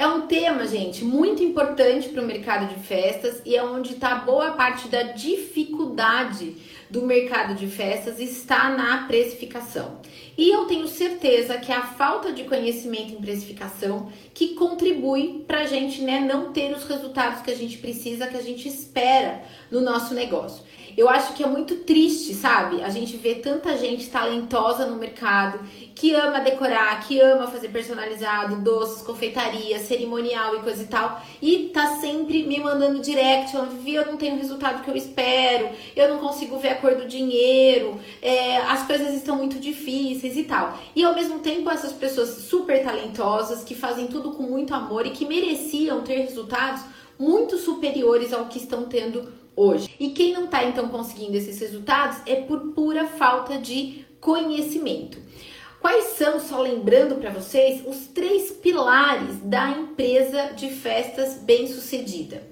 É um tema, gente, muito importante para o mercado de festas e é onde está boa parte da dificuldade do mercado de festas está na precificação. E eu tenho certeza que é a falta de conhecimento em precificação que contribui para a gente né, não ter os resultados que a gente precisa, que a gente espera no nosso negócio. Eu acho que é muito triste, sabe? A gente vê tanta gente talentosa no mercado que ama decorar, que ama fazer personalizado, doces, confeitaria, cerimonial e coisa e tal, e tá sempre me mandando direct, falando, Vivi, eu não tenho o resultado que eu espero, eu não consigo ver a cor do dinheiro, é, as coisas estão muito difíceis e tal. E ao mesmo tempo, essas pessoas super talentosas, que fazem tudo com muito amor e que mereciam ter resultados muito superiores ao que estão tendo hoje. E quem não está então conseguindo esses resultados é por pura falta de conhecimento. Quais são, só lembrando para vocês, os três pilares da empresa de festas bem-sucedida?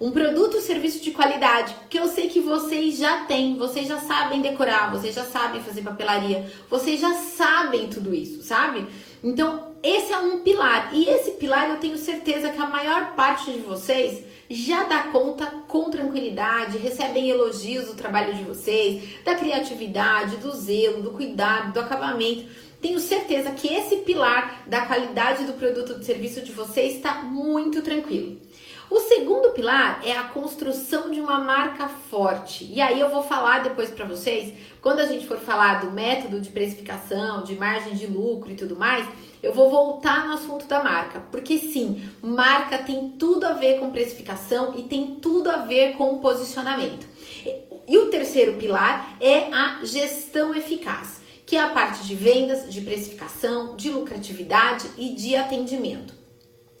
Um produto ou serviço de qualidade, que eu sei que vocês já têm, vocês já sabem decorar, vocês já sabem fazer papelaria, vocês já sabem tudo isso, sabe? Então, esse é um pilar. E esse pilar eu tenho certeza que a maior parte de vocês já dá conta com tranquilidade, recebem elogios do trabalho de vocês, da criatividade, do zelo, do cuidado, do acabamento. Tenho certeza que esse pilar da qualidade do produto ou do serviço de vocês está muito tranquilo. O segundo pilar é a construção de uma marca forte. E aí eu vou falar depois para vocês, quando a gente for falar do método de precificação, de margem de lucro e tudo mais, eu vou voltar no assunto da marca, porque sim, marca tem tudo a ver com precificação e tem tudo a ver com posicionamento. E o terceiro pilar é a gestão eficaz, que é a parte de vendas, de precificação, de lucratividade e de atendimento.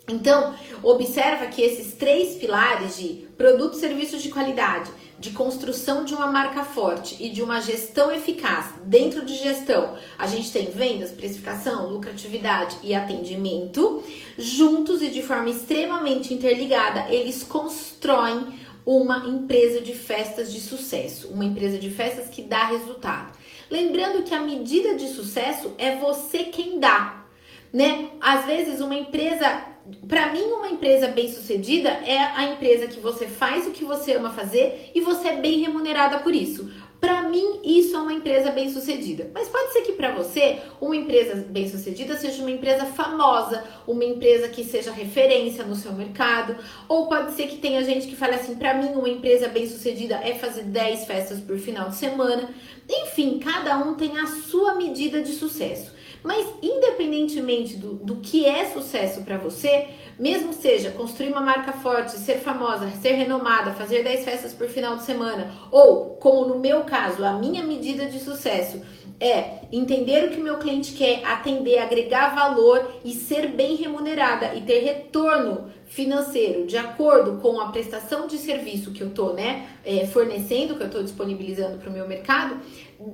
Então, observa que esses três pilares de produto e serviços de qualidade, de construção de uma marca forte e de uma gestão eficaz. Dentro de gestão, a gente tem vendas, precificação, lucratividade e atendimento. Juntos e de forma extremamente interligada, eles constroem uma empresa de festas de sucesso, uma empresa de festas que dá resultado. Lembrando que a medida de sucesso é você quem dá, né? Às vezes uma empresa para mim, uma empresa bem sucedida é a empresa que você faz o que você ama fazer e você é bem remunerada por isso. Para mim, isso é uma empresa bem sucedida. Mas pode ser que para você, uma empresa bem sucedida seja uma empresa famosa, uma empresa que seja referência no seu mercado. Ou pode ser que tenha gente que fale assim: para mim, uma empresa bem sucedida é fazer 10 festas por final de semana. Enfim, cada um tem a sua medida de sucesso. Mas independentemente do, do que é sucesso para você, mesmo seja construir uma marca forte, ser famosa, ser renomada, fazer 10 festas por final de semana, ou como no meu caso, a minha medida de sucesso é entender o que o meu cliente quer, atender, agregar valor e ser bem remunerada e ter retorno financeiro de acordo com a prestação de serviço que eu estou né, é, fornecendo, que eu estou disponibilizando para o meu mercado,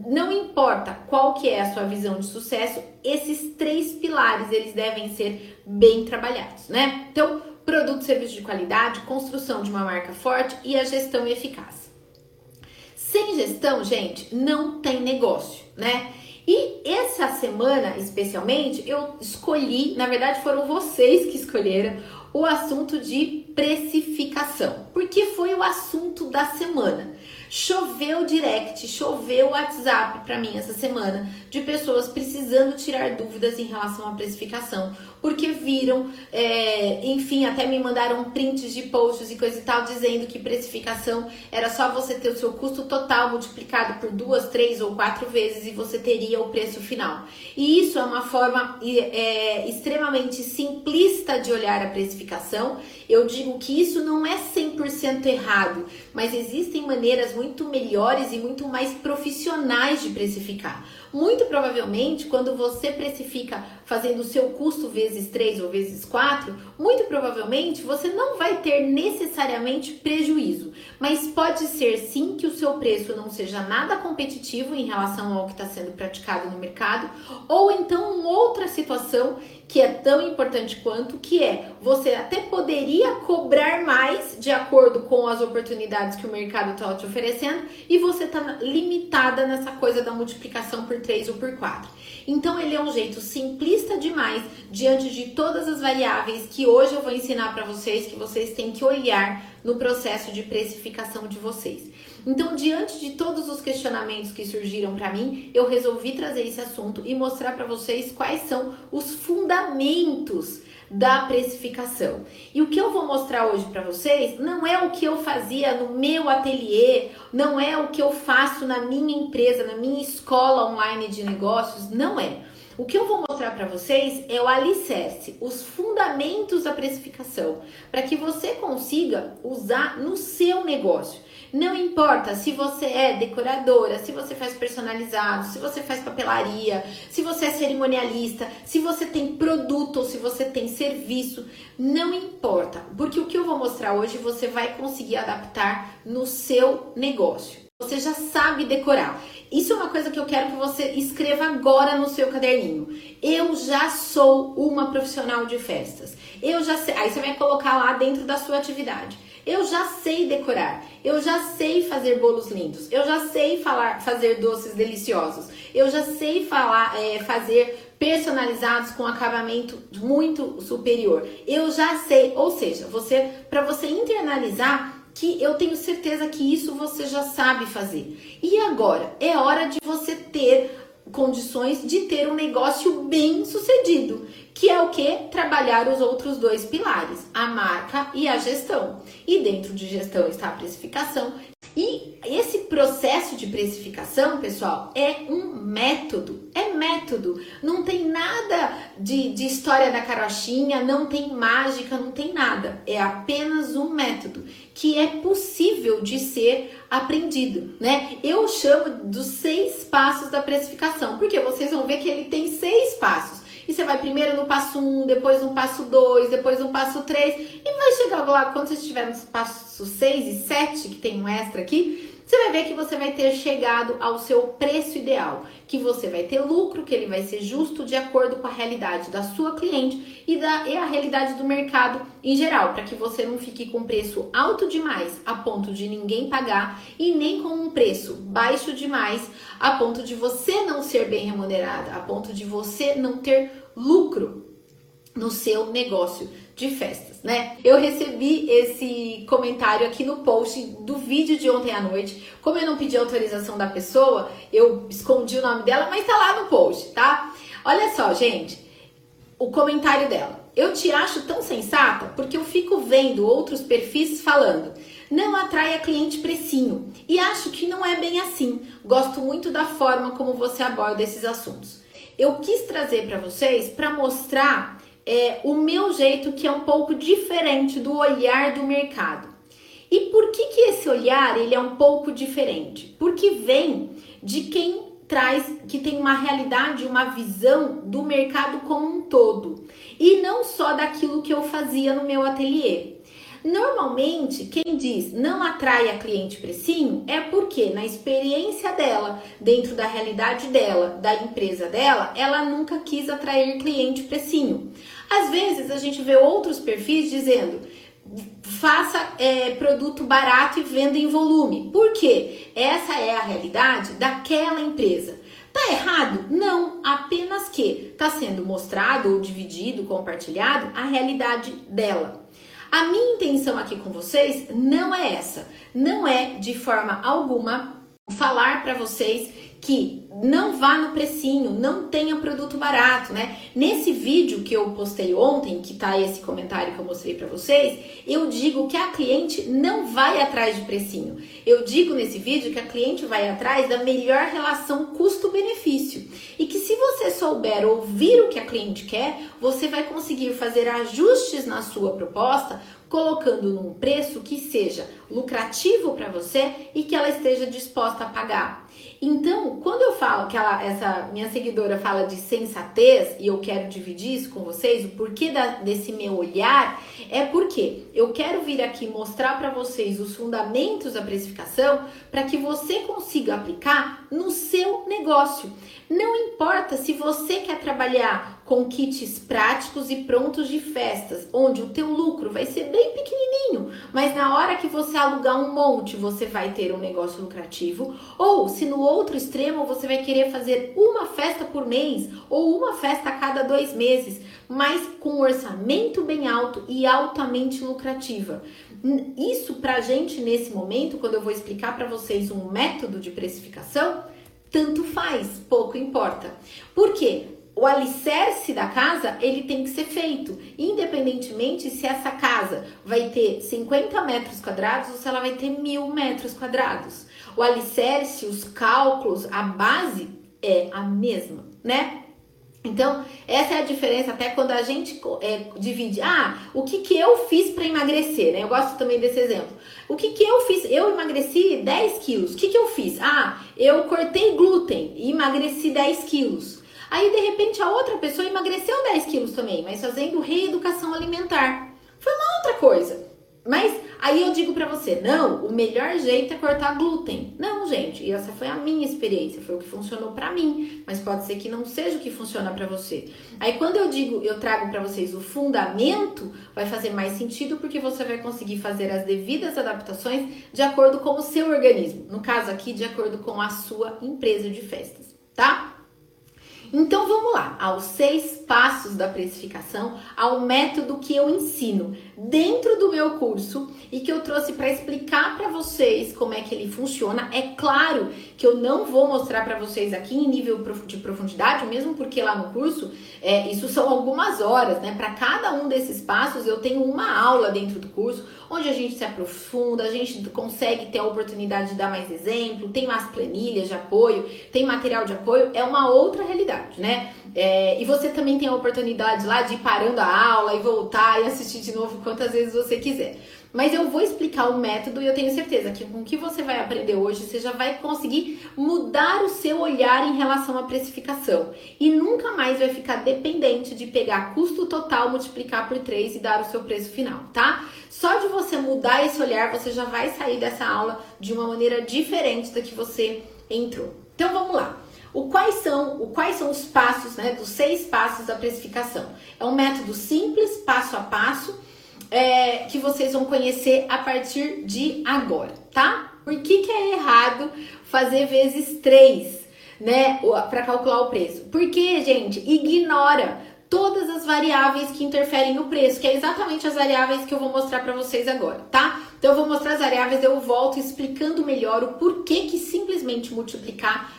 não importa qual que é a sua visão de sucesso, esses três pilares eles devem ser bem trabalhados, né? Então, produto e serviço de qualidade, construção de uma marca forte e a gestão eficaz. Sem gestão, gente, não tem negócio, né? E essa semana, especialmente, eu escolhi, na verdade foram vocês que escolheram o assunto de precificação, porque foi o assunto da semana. Choveu direct, choveu WhatsApp para mim essa semana de pessoas precisando tirar dúvidas em relação à precificação, porque viram, é, enfim, até me mandaram prints de posts e coisa e tal, dizendo que precificação era só você ter o seu custo total multiplicado por duas, três ou quatro vezes e você teria o preço final. E isso é uma forma é, extremamente simplista de olhar a precificação. Eu digo que isso não é 100% errado, mas existem maneiras muito melhores e muito mais profissionais de precificar. Muito provavelmente, quando você precifica fazendo o seu custo vezes 3 ou vezes 4, muito provavelmente você não vai ter necessariamente prejuízo, mas pode ser sim que o seu preço não seja nada competitivo em relação ao que está sendo praticado no mercado, ou então outra situação que é tão importante quanto, que é você até poderia cobrar mais de acordo com as oportunidades que o mercado está te oferecendo e você está limitada nessa coisa da multiplicação por 3 ou por 4. Então ele é um jeito simplista demais diante de todas as variáveis que hoje eu vou ensinar para vocês que vocês têm que olhar no processo de precificação de vocês. Então, diante de todos os questionamentos que surgiram para mim, eu resolvi trazer esse assunto e mostrar para vocês quais são os fundamentos da precificação. E o que eu vou mostrar hoje para vocês não é o que eu fazia no meu ateliê, não é o que eu faço na minha empresa, na minha escola online de negócios, não é. O que eu vou mostrar para vocês é o alicerce, os fundamentos da precificação, para que você consiga usar no seu negócio. Não importa se você é decoradora, se você faz personalizado, se você faz papelaria, se você é cerimonialista, se você tem produto ou se você tem serviço, não importa, porque o que eu vou mostrar hoje você vai conseguir adaptar no seu negócio. Você já sabe decorar. Isso é uma coisa que eu quero que você escreva agora no seu caderninho. Eu já sou uma profissional de festas. Eu já sei. Aí você vai colocar lá dentro da sua atividade. Eu já sei decorar, eu já sei fazer bolos lindos, eu já sei falar, fazer doces deliciosos, eu já sei falar, é, fazer personalizados com acabamento muito superior. Eu já sei, ou seja, você para você internalizar que eu tenho certeza que isso você já sabe fazer. E agora é hora de você ter condições de ter um negócio bem sucedido, que é o que? Trabalhar os outros dois pilares, a marca e a gestão. E dentro de gestão está a precificação. E esse processo de precificação, pessoal, é um método. É método. Não tem nada de, de história da carochinha, não tem mágica, não tem nada. É apenas um método que é possível de ser aprendido, né? Eu chamo dos seis passos da precificação, porque vocês vão ver que ele tem seis passos. E você vai primeiro no passo 1, um, depois no passo 2, depois no passo 3, e vai chegar lá, quando você estiver no passo 6 e 7, que tem um extra aqui, você vai ver que você vai ter chegado ao seu preço ideal, que você vai ter lucro, que ele vai ser justo de acordo com a realidade da sua cliente e, da, e a realidade do mercado em geral, para que você não fique com preço alto demais a ponto de ninguém pagar e nem com um preço baixo demais a ponto de você não ser bem remunerada, a ponto de você não ter lucro no seu negócio de festas, né? Eu recebi esse comentário aqui no post do vídeo de ontem à noite. Como eu não pedi autorização da pessoa, eu escondi o nome dela, mas tá lá no post, tá? Olha só, gente, o comentário dela. Eu te acho tão sensata porque eu fico vendo outros perfis falando. Não atrai a cliente precinho. E acho que não é bem assim. Gosto muito da forma como você aborda esses assuntos. Eu quis trazer para vocês para mostrar é, o meu jeito que é um pouco diferente do olhar do mercado. E por que, que esse olhar ele é um pouco diferente? Porque vem de quem traz, que tem uma realidade, uma visão do mercado como um todo e não só daquilo que eu fazia no meu ateliê. Normalmente, quem diz não atrai a cliente precinho é porque na experiência dela, dentro da realidade dela, da empresa dela, ela nunca quis atrair cliente precinho. Às vezes a gente vê outros perfis dizendo faça é, produto barato e venda em volume. Por quê? Essa é a realidade daquela empresa. Tá errado? Não, apenas que está sendo mostrado ou dividido, compartilhado a realidade dela. A minha intenção aqui com vocês não é essa, não é de forma alguma falar para vocês que não vá no precinho, não tenha produto barato, né? Nesse vídeo que eu postei ontem, que tá esse comentário que eu mostrei para vocês, eu digo que a cliente não vai atrás de precinho. Eu digo nesse vídeo que a cliente vai atrás da melhor relação custo-benefício e que se você souber ouvir o que a cliente quer, você vai conseguir fazer ajustes na sua proposta colocando num preço que seja lucrativo para você e que ela esteja disposta a pagar. Então, quando eu falo que ela, essa minha seguidora fala de sensatez e eu quero dividir isso com vocês, o porquê da, desse meu olhar é porque eu quero vir aqui mostrar para vocês os fundamentos da precificação para que você consiga aplicar no seu negócio. Não importa se você quer trabalhar com kits práticos e prontos de festas, onde o teu lucro vai ser bem pequenininho, mas na hora que você alugar um monte, você vai ter um negócio lucrativo, ou se no outro extremo você vai querer fazer uma festa por mês ou uma festa a cada dois meses, mas com um orçamento bem alto e altamente lucrativa. Isso pra gente nesse momento, quando eu vou explicar para vocês um método de precificação, tanto faz, pouco importa. Por quê? o alicerce da casa ele tem que ser feito, independentemente se essa casa vai ter 50 metros quadrados ou se ela vai ter mil metros quadrados. O alicerce, os cálculos, a base é a mesma, né? Então, essa é a diferença até quando a gente é, divide. Ah, o que, que eu fiz para emagrecer? Né? Eu gosto também desse exemplo. O que, que eu fiz? Eu emagreci 10 quilos. O que, que eu fiz? Ah, eu cortei glúten e emagreci 10 quilos. Aí, de repente, a outra pessoa emagreceu 10 quilos também, mas fazendo reeducação alimentar. Foi uma outra coisa. Mas aí eu digo para você, não, o melhor jeito é cortar glúten. Não, gente, e essa foi a minha experiência, foi o que funcionou para mim, mas pode ser que não seja o que funciona para você. Aí quando eu digo, eu trago para vocês o fundamento, vai fazer mais sentido porque você vai conseguir fazer as devidas adaptações de acordo com o seu organismo. No caso aqui, de acordo com a sua empresa de festas, tá? Então vamos lá, aos seis passos da precificação, ao método que eu ensino dentro do meu curso e que eu trouxe para explicar para vocês como é que ele funciona. É claro que eu não vou mostrar para vocês aqui em nível de profundidade, mesmo porque lá no curso é, isso são algumas horas, né? Para cada um desses passos eu tenho uma aula dentro do curso onde a gente se aprofunda, a gente consegue ter a oportunidade de dar mais exemplo, tem mais planilhas de apoio, tem material de apoio, é uma outra realidade, né? É, e você também tem a oportunidade lá de ir parando a aula e voltar e assistir de novo quantas vezes você quiser. Mas eu vou explicar o método e eu tenho certeza que com o que você vai aprender hoje, você já vai conseguir mudar o seu olhar em relação à precificação. E nunca mais vai ficar dependente de pegar custo total, multiplicar por 3 e dar o seu preço final, tá? Só de você mudar esse olhar, você já vai sair dessa aula de uma maneira diferente da que você entrou. Então vamos lá. O quais são, o quais são os passos, né, dos seis passos da precificação? É um método simples, passo a passo, é, que vocês vão conhecer a partir de agora, tá? Por que, que é errado fazer vezes 3, né, para calcular o preço? Porque, gente, ignora todas as variáveis que interferem no preço, que é exatamente as variáveis que eu vou mostrar para vocês agora, tá? Então eu vou mostrar as variáveis, eu volto explicando melhor o porquê que simplesmente multiplicar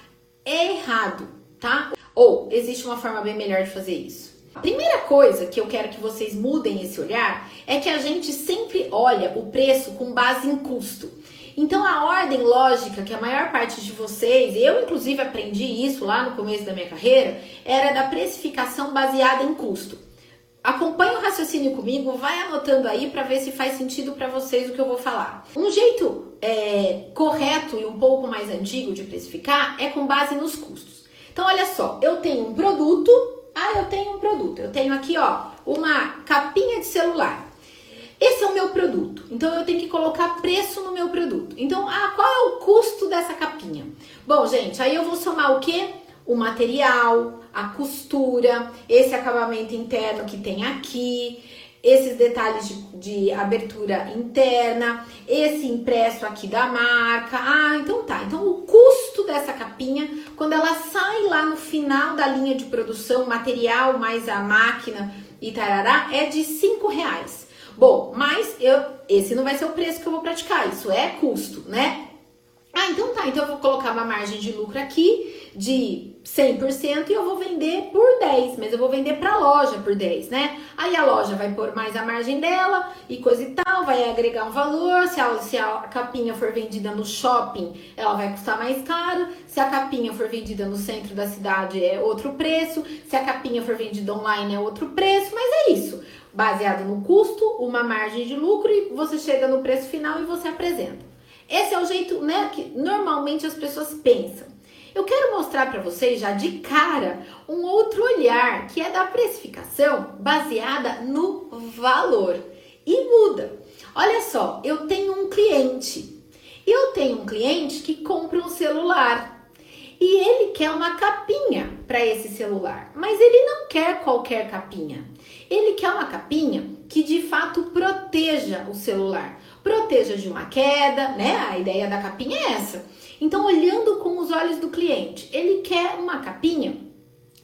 é errado, tá? Ou existe uma forma bem melhor de fazer isso. A primeira coisa que eu quero que vocês mudem esse olhar é que a gente sempre olha o preço com base em custo. Então a ordem lógica que a maior parte de vocês, eu inclusive aprendi isso lá no começo da minha carreira, era da precificação baseada em custo. Acompanhe o raciocínio comigo, vai anotando aí para ver se faz sentido para vocês o que eu vou falar. Um jeito é, correto e um pouco mais antigo de precificar é com base nos custos. Então olha só, eu tenho um produto ah, eu tenho um produto. Eu tenho aqui, ó, uma capinha de celular. Esse é o meu produto. Então eu tenho que colocar preço no meu produto. Então, ah, qual é o custo dessa capinha? Bom, gente, aí eu vou somar o quê? O material, a costura, esse acabamento interno que tem aqui, esses detalhes de, de, abertura interna, esse impresso aqui da marca. Ah, então tá. Então o custo dessa capinha, quando ela sai lá no final da linha de produção, material mais a máquina e tarará, é de cinco reais. Bom, mas eu, esse não vai ser o preço que eu vou praticar, isso é custo, né? Ah, então tá, então eu vou colocar uma margem de lucro aqui de 100% e eu vou vender por 10, mas eu vou vender para a loja por 10, né? Aí a loja vai pôr mais a margem dela e coisa e tal, vai agregar um valor. Se a, se a capinha for vendida no shopping, ela vai custar mais caro. Se a capinha for vendida no centro da cidade, é outro preço. Se a capinha for vendida online, é outro preço, mas é isso. Baseado no custo, uma margem de lucro e você chega no preço final e você apresenta. Esse é o jeito, né, que normalmente as pessoas pensam. Eu quero mostrar para vocês já de cara um outro olhar que é da precificação baseada no valor e muda. Olha só, eu tenho um cliente. Eu tenho um cliente que compra um celular. e ele quer uma capinha para esse celular, mas ele não quer qualquer capinha. Ele quer uma capinha que de fato proteja o celular, proteja de uma queda, né? A ideia da capinha é essa. Então, olhando com os olhos do cliente, ele quer uma capinha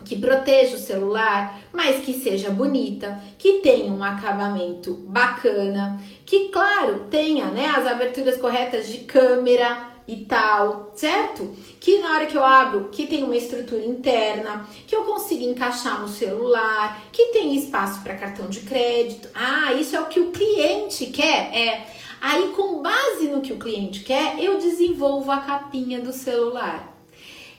que proteja o celular, mas que seja bonita, que tenha um acabamento bacana, que claro, tenha, né, as aberturas corretas de câmera, e tal, certo? Que na hora que eu abro, que tem uma estrutura interna, que eu consiga encaixar no celular, que tem espaço para cartão de crédito. Ah, isso é o que o cliente quer. É. Aí, com base no que o cliente quer, eu desenvolvo a capinha do celular.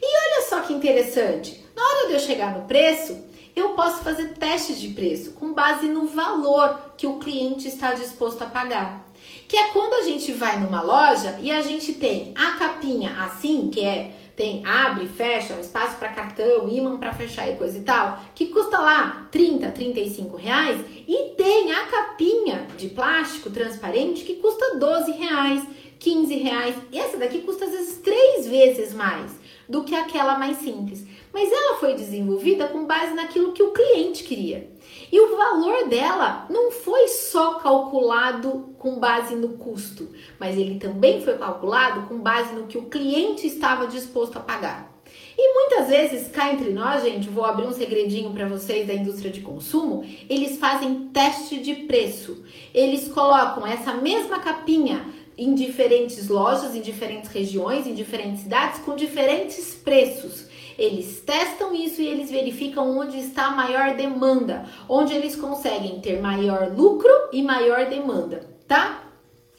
E olha só que interessante. Na hora de eu chegar no preço, eu posso fazer testes de preço com base no valor que o cliente está disposto a pagar. Que é quando a gente vai numa loja e a gente tem a capinha assim, que é tem abre, fecha, espaço para cartão, imã para fechar e coisa e tal, que custa lá 30, 35 reais, e tem a capinha de plástico transparente que custa 12 reais, 15 reais. Essa daqui custa às vezes três vezes mais do que aquela mais simples. Mas ela foi desenvolvida com base naquilo que o cliente queria. E o valor dela não foi só calculado com base no custo, mas ele também foi calculado com base no que o cliente estava disposto a pagar. E muitas vezes, cá entre nós, gente, vou abrir um segredinho para vocês da indústria de consumo, eles fazem teste de preço. Eles colocam essa mesma capinha em diferentes lojas, em diferentes regiões, em diferentes cidades, com diferentes preços. Eles testam isso e eles verificam onde está a maior demanda, onde eles conseguem ter maior lucro e maior demanda, tá?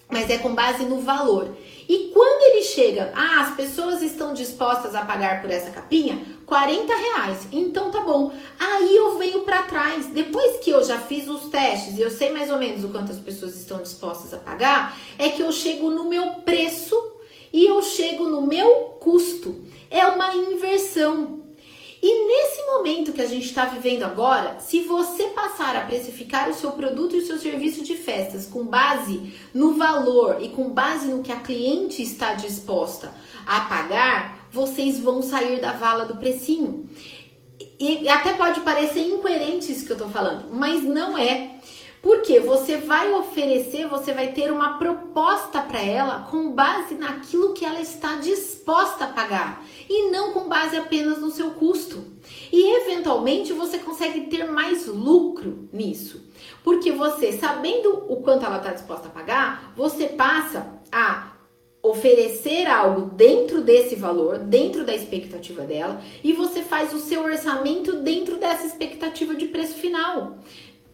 Mas é com base no valor. E quando ele chega, ah, as pessoas estão dispostas a pagar por essa capinha 40 reais. Então tá bom. Aí eu venho para trás. Depois que eu já fiz os testes e eu sei mais ou menos o quanto as pessoas estão dispostas a pagar, é que eu chego no meu preço e eu chego no meu custo. É uma inversão. E nesse momento que a gente está vivendo agora, se você passar a precificar o seu produto e o seu serviço de festas com base no valor e com base no que a cliente está disposta a pagar, vocês vão sair da vala do precinho. E até pode parecer incoerente isso que eu tô falando, mas não é. Porque você vai oferecer, você vai ter uma proposta para ela com base naquilo que ela está disposta a pagar e não com base apenas no seu custo. E eventualmente você consegue ter mais lucro nisso. Porque você, sabendo o quanto ela está disposta a pagar, você passa a oferecer algo dentro desse valor, dentro da expectativa dela, e você faz o seu orçamento dentro dessa expectativa de preço final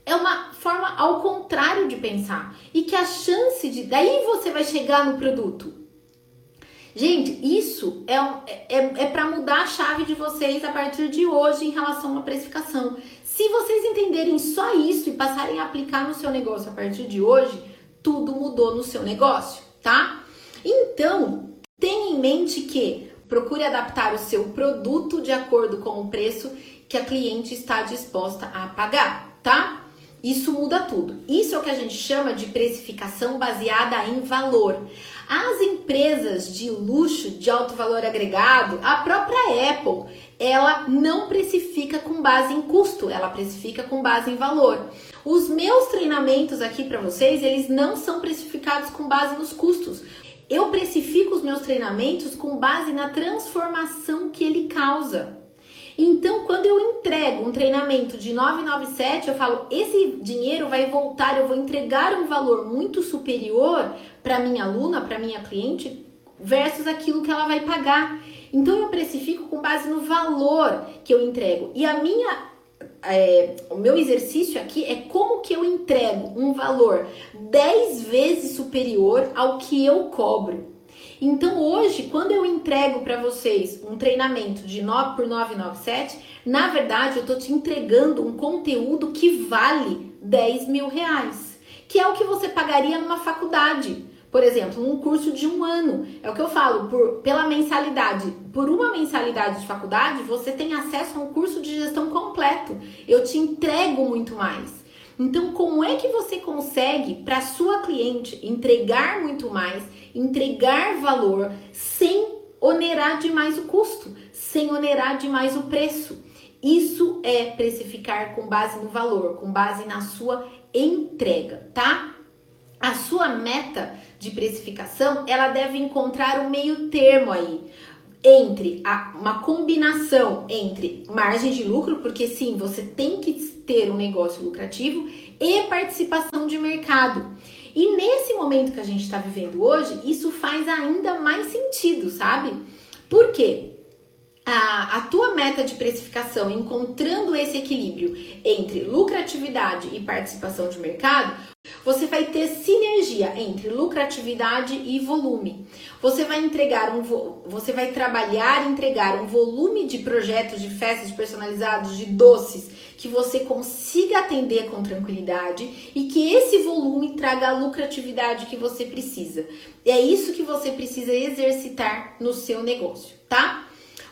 é uma forma ao contrário de pensar. E que a chance de. Daí você vai chegar no produto. Gente, isso é, é, é para mudar a chave de vocês a partir de hoje em relação à precificação. Se vocês entenderem só isso e passarem a aplicar no seu negócio a partir de hoje, tudo mudou no seu negócio, tá? Então, tenha em mente que procure adaptar o seu produto de acordo com o preço que a cliente está disposta a pagar, tá? Isso muda tudo. Isso é o que a gente chama de precificação baseada em valor. As empresas de luxo, de alto valor agregado, a própria Apple, ela não precifica com base em custo, ela precifica com base em valor. Os meus treinamentos aqui para vocês, eles não são precificados com base nos custos. Eu precifico os meus treinamentos com base na transformação que ele causa. Então, quando eu entrego um treinamento de 997, eu falo, esse dinheiro vai voltar, eu vou entregar um valor muito superior para minha aluna, para minha cliente, versus aquilo que ela vai pagar. Então, eu precifico com base no valor que eu entrego. E a minha é, o meu exercício aqui é como que eu entrego um valor 10 vezes superior ao que eu cobro. Então hoje, quando eu entrego para vocês um treinamento de 9 por 997, na verdade eu estou te entregando um conteúdo que vale 10 mil reais, que é o que você pagaria numa faculdade. Por exemplo, um curso de um ano. É o que eu falo, por, pela mensalidade. Por uma mensalidade de faculdade, você tem acesso a um curso de gestão completo. Eu te entrego muito mais. Então, como é que você consegue para sua cliente entregar muito mais, entregar valor sem onerar demais o custo, sem onerar demais o preço. Isso é precificar com base no valor, com base na sua entrega, tá? A sua meta de precificação, ela deve encontrar um meio termo aí entre a, uma combinação entre margem de lucro, porque sim, você tem que ter um negócio lucrativo e participação de mercado. E nesse momento que a gente está vivendo hoje, isso faz ainda mais sentido, sabe? Por quê? A, a, tua meta de precificação, encontrando esse equilíbrio entre lucratividade e participação de mercado, você vai ter sinergia entre lucratividade e volume. Você vai entregar um você vai trabalhar entregar um volume de projetos de festas personalizados, de doces que você consiga atender com tranquilidade e que esse volume traga a lucratividade que você precisa. É isso que você precisa exercitar no seu negócio, tá?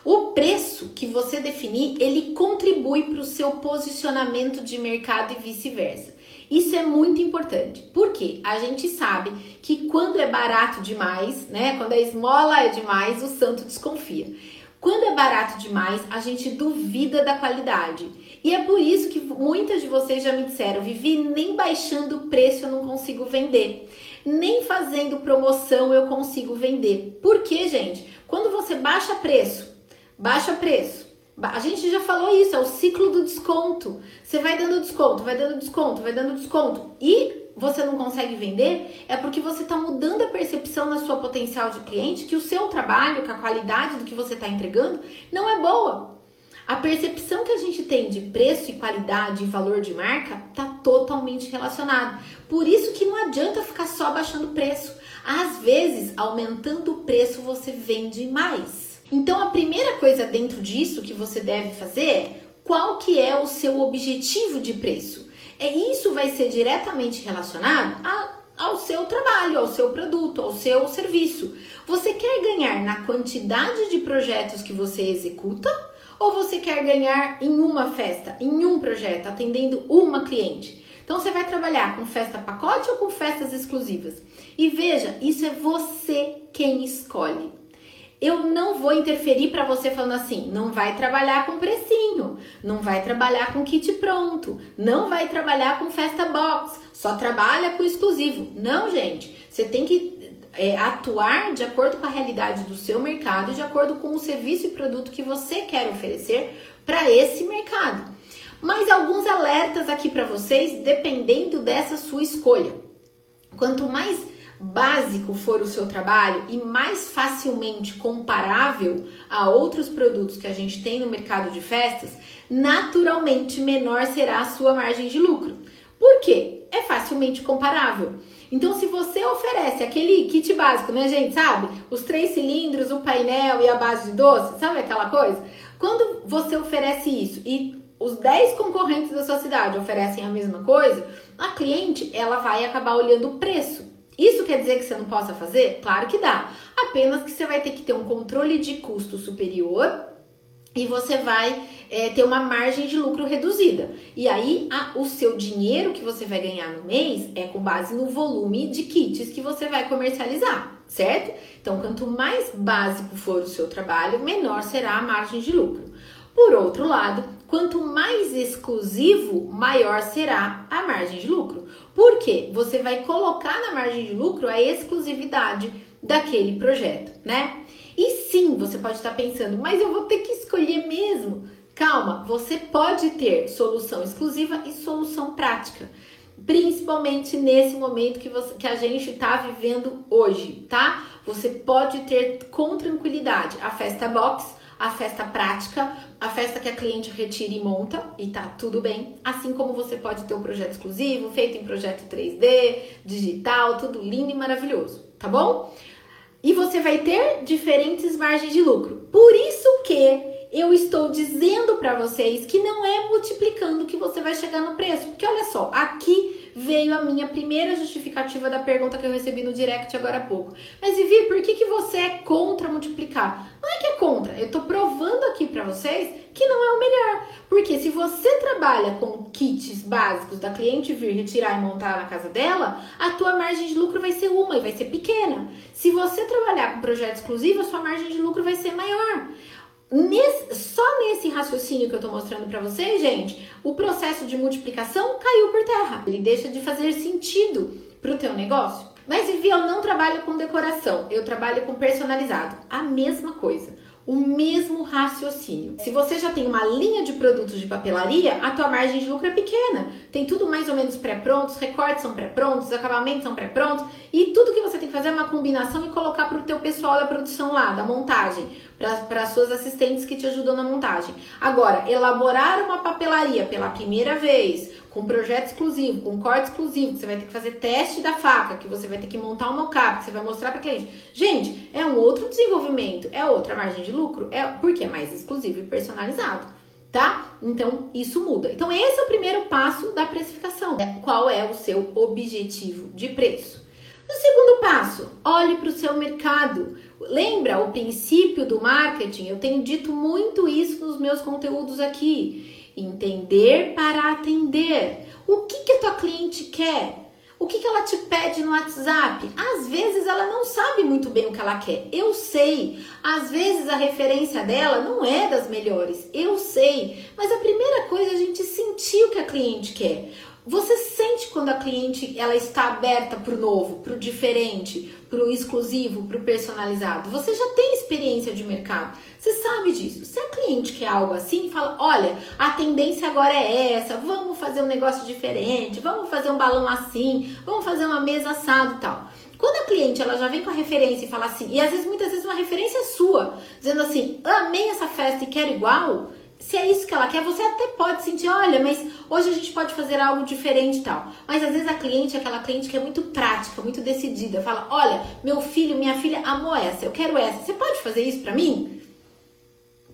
O preço que você definir, ele contribui para o seu posicionamento de mercado e vice-versa. Isso é muito importante, porque a gente sabe que quando é barato demais, né? Quando a esmola é demais, o santo desconfia. Quando é barato demais, a gente duvida da qualidade. E é por isso que muitas de vocês já me disseram: Vivi, nem baixando o preço eu não consigo vender. Nem fazendo promoção eu consigo vender. Por quê, gente? Quando você baixa preço, baixa preço, a gente já falou isso, é o ciclo do desconto. Você vai dando desconto, vai dando desconto, vai dando desconto e você não consegue vender, é porque você está mudando a percepção na sua potencial de cliente que o seu trabalho, que a qualidade do que você está entregando não é boa. A percepção que a gente tem de preço e qualidade e valor de marca está totalmente relacionado. Por isso que não adianta ficar só baixando preço. Às vezes, aumentando o preço, você vende mais. Então a primeira coisa dentro disso que você deve fazer é qual que é o seu objetivo de preço. É isso vai ser diretamente relacionado a, ao seu trabalho, ao seu produto, ao seu serviço. Você quer ganhar na quantidade de projetos que você executa ou você quer ganhar em uma festa, em um projeto, atendendo uma cliente? Então você vai trabalhar com festa pacote ou com festas exclusivas? E veja, isso é você quem escolhe eu não vou interferir para você falando assim, não vai trabalhar com precinho, não vai trabalhar com kit pronto, não vai trabalhar com festa box, só trabalha com exclusivo. Não, gente, você tem que é, atuar de acordo com a realidade do seu mercado, de acordo com o serviço e produto que você quer oferecer para esse mercado. Mas alguns alertas aqui para vocês, dependendo dessa sua escolha. Quanto mais básico for o seu trabalho e mais facilmente comparável a outros produtos que a gente tem no mercado de festas, naturalmente menor será a sua margem de lucro. Por quê? É facilmente comparável. Então, se você oferece aquele kit básico, né, gente? Sabe? Os três cilindros, o painel e a base de doce, sabe aquela coisa? Quando você oferece isso e os 10 concorrentes da sua cidade oferecem a mesma coisa, a cliente ela vai acabar olhando o preço. Isso quer dizer que você não possa fazer? Claro que dá. Apenas que você vai ter que ter um controle de custo superior e você vai é, ter uma margem de lucro reduzida. E aí, a, o seu dinheiro que você vai ganhar no mês é com base no volume de kits que você vai comercializar, certo? Então, quanto mais básico for o seu trabalho, menor será a margem de lucro. Por outro lado, quanto mais exclusivo, maior será a margem de lucro. Por quê? Você vai colocar na margem de lucro a exclusividade daquele projeto, né? E sim, você pode estar pensando, mas eu vou ter que escolher mesmo. Calma, você pode ter solução exclusiva e solução prática, principalmente nesse momento que, você, que a gente está vivendo hoje, tá? Você pode ter com tranquilidade a festa box a festa prática, a festa que a cliente retira e monta, e tá tudo bem. Assim como você pode ter um projeto exclusivo, feito em projeto 3D, digital, tudo lindo e maravilhoso, tá bom? E você vai ter diferentes margens de lucro. Por isso que eu estou dizendo para vocês que não é multiplicando que você vai chegar no preço. Porque olha só, aqui veio a minha primeira justificativa da pergunta que eu recebi no direct agora há pouco. Mas Vivi, por que, que você é contra multiplicar? Não é que é contra. Eu tô provando aqui para vocês que não é o melhor. Porque se você trabalha com kits básicos da cliente vir retirar e montar na casa dela, a tua margem de lucro vai ser uma e vai ser pequena. Se você trabalhar com projeto exclusivo, a sua margem de lucro vai ser maior. Nesse, só nesse raciocínio que eu tô mostrando para vocês, gente, o processo de multiplicação caiu por terra. Ele deixa de fazer sentido pro teu negócio. Mas Vivi, eu não trabalho com decoração, eu trabalho com personalizado. A mesma coisa o mesmo raciocínio. Se você já tem uma linha de produtos de papelaria, a tua margem de lucro é pequena. Tem tudo mais ou menos pré-prontos, recortes são pré-prontos, acabamentos são pré-prontos e tudo que você tem que fazer é uma combinação e colocar para o teu pessoal da produção lá, da montagem, para as suas assistentes que te ajudam na montagem. Agora, elaborar uma papelaria pela primeira vez, com projeto exclusivo, com corte exclusivo, que você vai ter que fazer teste da faca, que você vai ter que montar um mockup, que você vai mostrar para cliente. Gente, é um outro desenvolvimento, é outra margem de lucro, é porque é mais exclusivo e personalizado, tá? Então isso muda. Então esse é o primeiro passo da precificação. É, qual é o seu objetivo de preço? O segundo passo, olhe para o seu mercado. Lembra o princípio do marketing? Eu tenho dito muito isso nos meus conteúdos aqui. Entender para atender. O que, que a tua cliente quer? O que, que ela te pede no WhatsApp? Às vezes ela não sabe muito bem o que ela quer. Eu sei. Às vezes a referência dela não é das melhores. Eu sei. Mas a primeira coisa é a gente sentir o que a cliente quer. Você sente quando a cliente ela está aberta para o novo, para o diferente, para o exclusivo, para o personalizado. Você já tem experiência de mercado, você sabe disso. Se a cliente quer algo assim, fala: olha, a tendência agora é essa, vamos fazer um negócio diferente, vamos fazer um balão assim, vamos fazer uma mesa assado e tal. Quando a cliente ela já vem com a referência e fala assim, e às vezes muitas vezes uma referência sua, dizendo assim, amei essa festa e quero igual, se é isso que ela quer, você até pode sentir, olha, mas hoje a gente pode fazer algo diferente e tal. Mas às vezes a cliente é aquela cliente que é muito prática, muito decidida. Fala, olha, meu filho, minha filha amou essa, eu quero essa. Você pode fazer isso para mim?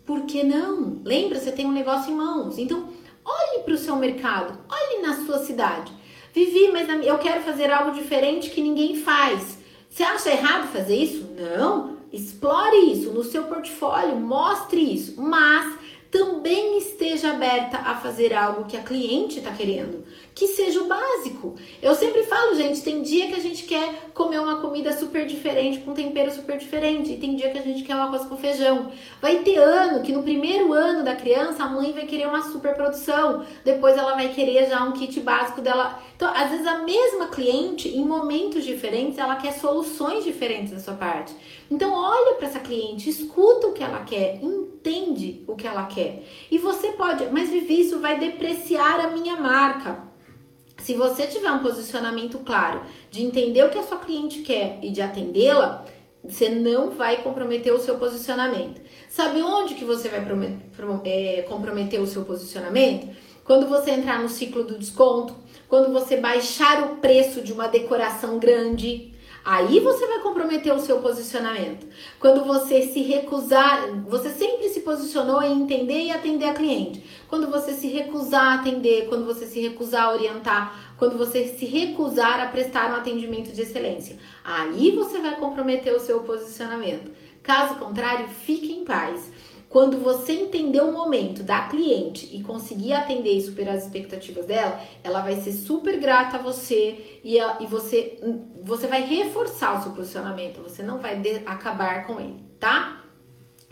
Por que não? Lembra, você tem um negócio em mãos. Então, olhe para o seu mercado, olhe na sua cidade. Vivi, mas eu quero fazer algo diferente que ninguém faz. Você acha errado fazer isso? Não. Explore isso no seu portfólio, mostre isso. Mas também esteja aberta a fazer algo que a cliente está querendo, que seja o básico. Eu sempre falo, gente, tem dia que a gente quer comer uma comida super diferente, com um tempero super diferente, e tem dia que a gente quer uma arroz com feijão. Vai ter ano que no primeiro ano da criança a mãe vai querer uma super produção, depois ela vai querer já um kit básico dela. Então, às vezes a mesma cliente, em momentos diferentes, ela quer soluções diferentes da sua parte. Então, olha para essa cliente, escuta o que ela quer, entende o que ela quer. E você pode, mas Vivi, isso vai depreciar a minha marca. Se você tiver um posicionamento claro de entender o que a sua cliente quer e de atendê-la, você não vai comprometer o seu posicionamento. Sabe onde que você vai é, comprometer o seu posicionamento? Quando você entrar no ciclo do desconto, quando você baixar o preço de uma decoração grande, Aí você vai comprometer o seu posicionamento. Quando você se recusar, você sempre se posicionou em entender e atender a cliente. Quando você se recusar a atender, quando você se recusar a orientar, quando você se recusar a prestar um atendimento de excelência, aí você vai comprometer o seu posicionamento. Caso contrário, fique em paz. Quando você entender o momento da cliente e conseguir atender e superar as expectativas dela, ela vai ser super grata a você e, a, e você, você vai reforçar o seu posicionamento, você não vai de, acabar com ele, tá?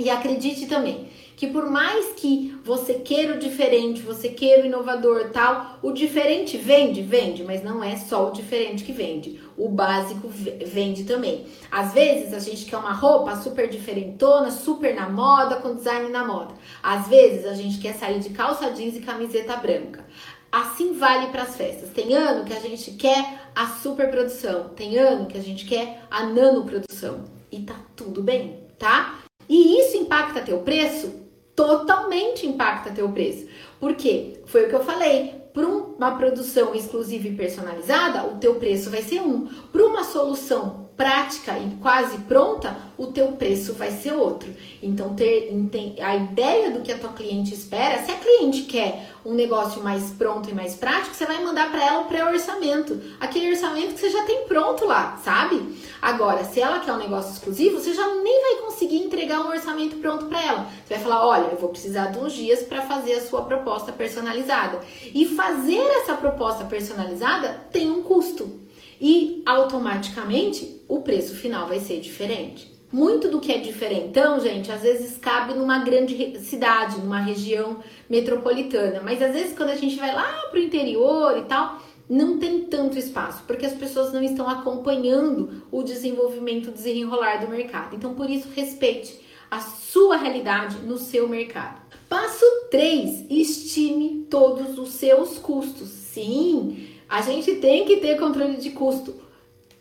E acredite também que por mais que você queira o diferente, você queira o inovador, tal, o diferente vende, vende, mas não é só o diferente que vende. O básico vende também. Às vezes a gente quer uma roupa super diferentona, super na moda, com design na moda. Às vezes a gente quer sair de calça jeans e camiseta branca. Assim vale para as festas. Tem ano que a gente quer a super produção, tem ano que a gente quer a nano produção e tá tudo bem, tá? E isso impacta teu preço? Totalmente impacta teu preço. Por quê? Foi o que eu falei. Para uma produção exclusiva e personalizada, o teu preço vai ser um. Para uma solução prática e quase pronta, o teu preço vai ser outro. Então, ter a ideia do que a tua cliente espera, se a cliente quer um negócio mais pronto e mais prático, você vai mandar para ela o pré-orçamento. Aquele orçamento que você já tem pronto lá, sabe? Agora, se ela quer um negócio exclusivo, você já nem vai conseguir entregar um orçamento pronto para ela. Você vai falar: olha, eu vou precisar de uns dias para fazer a sua proposta personalizada. E fazer essa proposta personalizada tem um custo e automaticamente o preço final vai ser diferente. Muito do que é diferentão, gente, às vezes cabe numa grande cidade, numa região metropolitana, mas às vezes quando a gente vai lá pro interior e tal, não tem tanto espaço, porque as pessoas não estão acompanhando o desenvolvimento, o desenrolar do mercado. Então, por isso, respeite a sua realidade no seu mercado. Passo 3: estime todos os seus custos. Sim, a gente tem que ter controle de custo.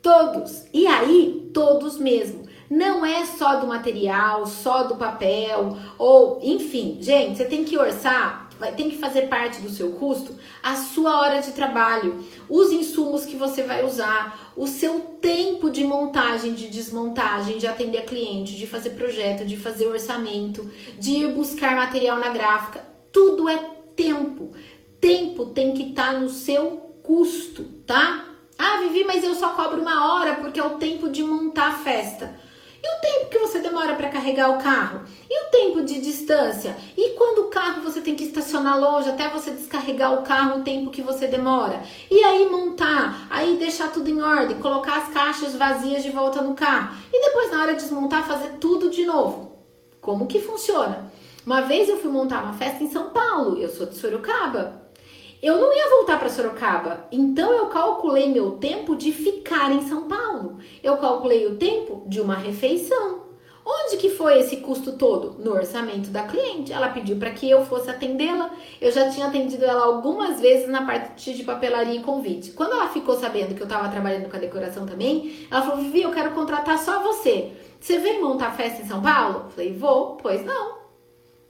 Todos. E aí, todos mesmo. Não é só do material, só do papel, ou enfim, gente, você tem que orçar, tem que fazer parte do seu custo a sua hora de trabalho, os insumos que você vai usar, o seu tempo de montagem, de desmontagem, de atender a cliente, de fazer projeto, de fazer orçamento, de ir buscar material na gráfica. Tudo é tempo. Tempo tem que estar tá no seu custo, tá? Ah, Vivi, mas eu só cobro uma hora porque é o tempo de montar a festa. E o tempo que você demora para carregar o carro? E o tempo de distância? E quando o carro você tem que estacionar longe até você descarregar o carro, o tempo que você demora? E aí montar, aí deixar tudo em ordem, colocar as caixas vazias de volta no carro. E depois na hora de desmontar fazer tudo de novo. Como que funciona? Uma vez eu fui montar uma festa em São Paulo, eu sou de Sorocaba eu não ia voltar para Sorocaba. Então eu calculei meu tempo de ficar em São Paulo. Eu calculei o tempo de uma refeição. Onde que foi esse custo todo? No orçamento da cliente. Ela pediu para que eu fosse atendê-la. Eu já tinha atendido ela algumas vezes na parte de papelaria e convite. Quando ela ficou sabendo que eu estava trabalhando com a decoração também, ela falou: Vivi, eu quero contratar só você. Você vem montar festa em São Paulo? Eu falei: Vou. Pois não.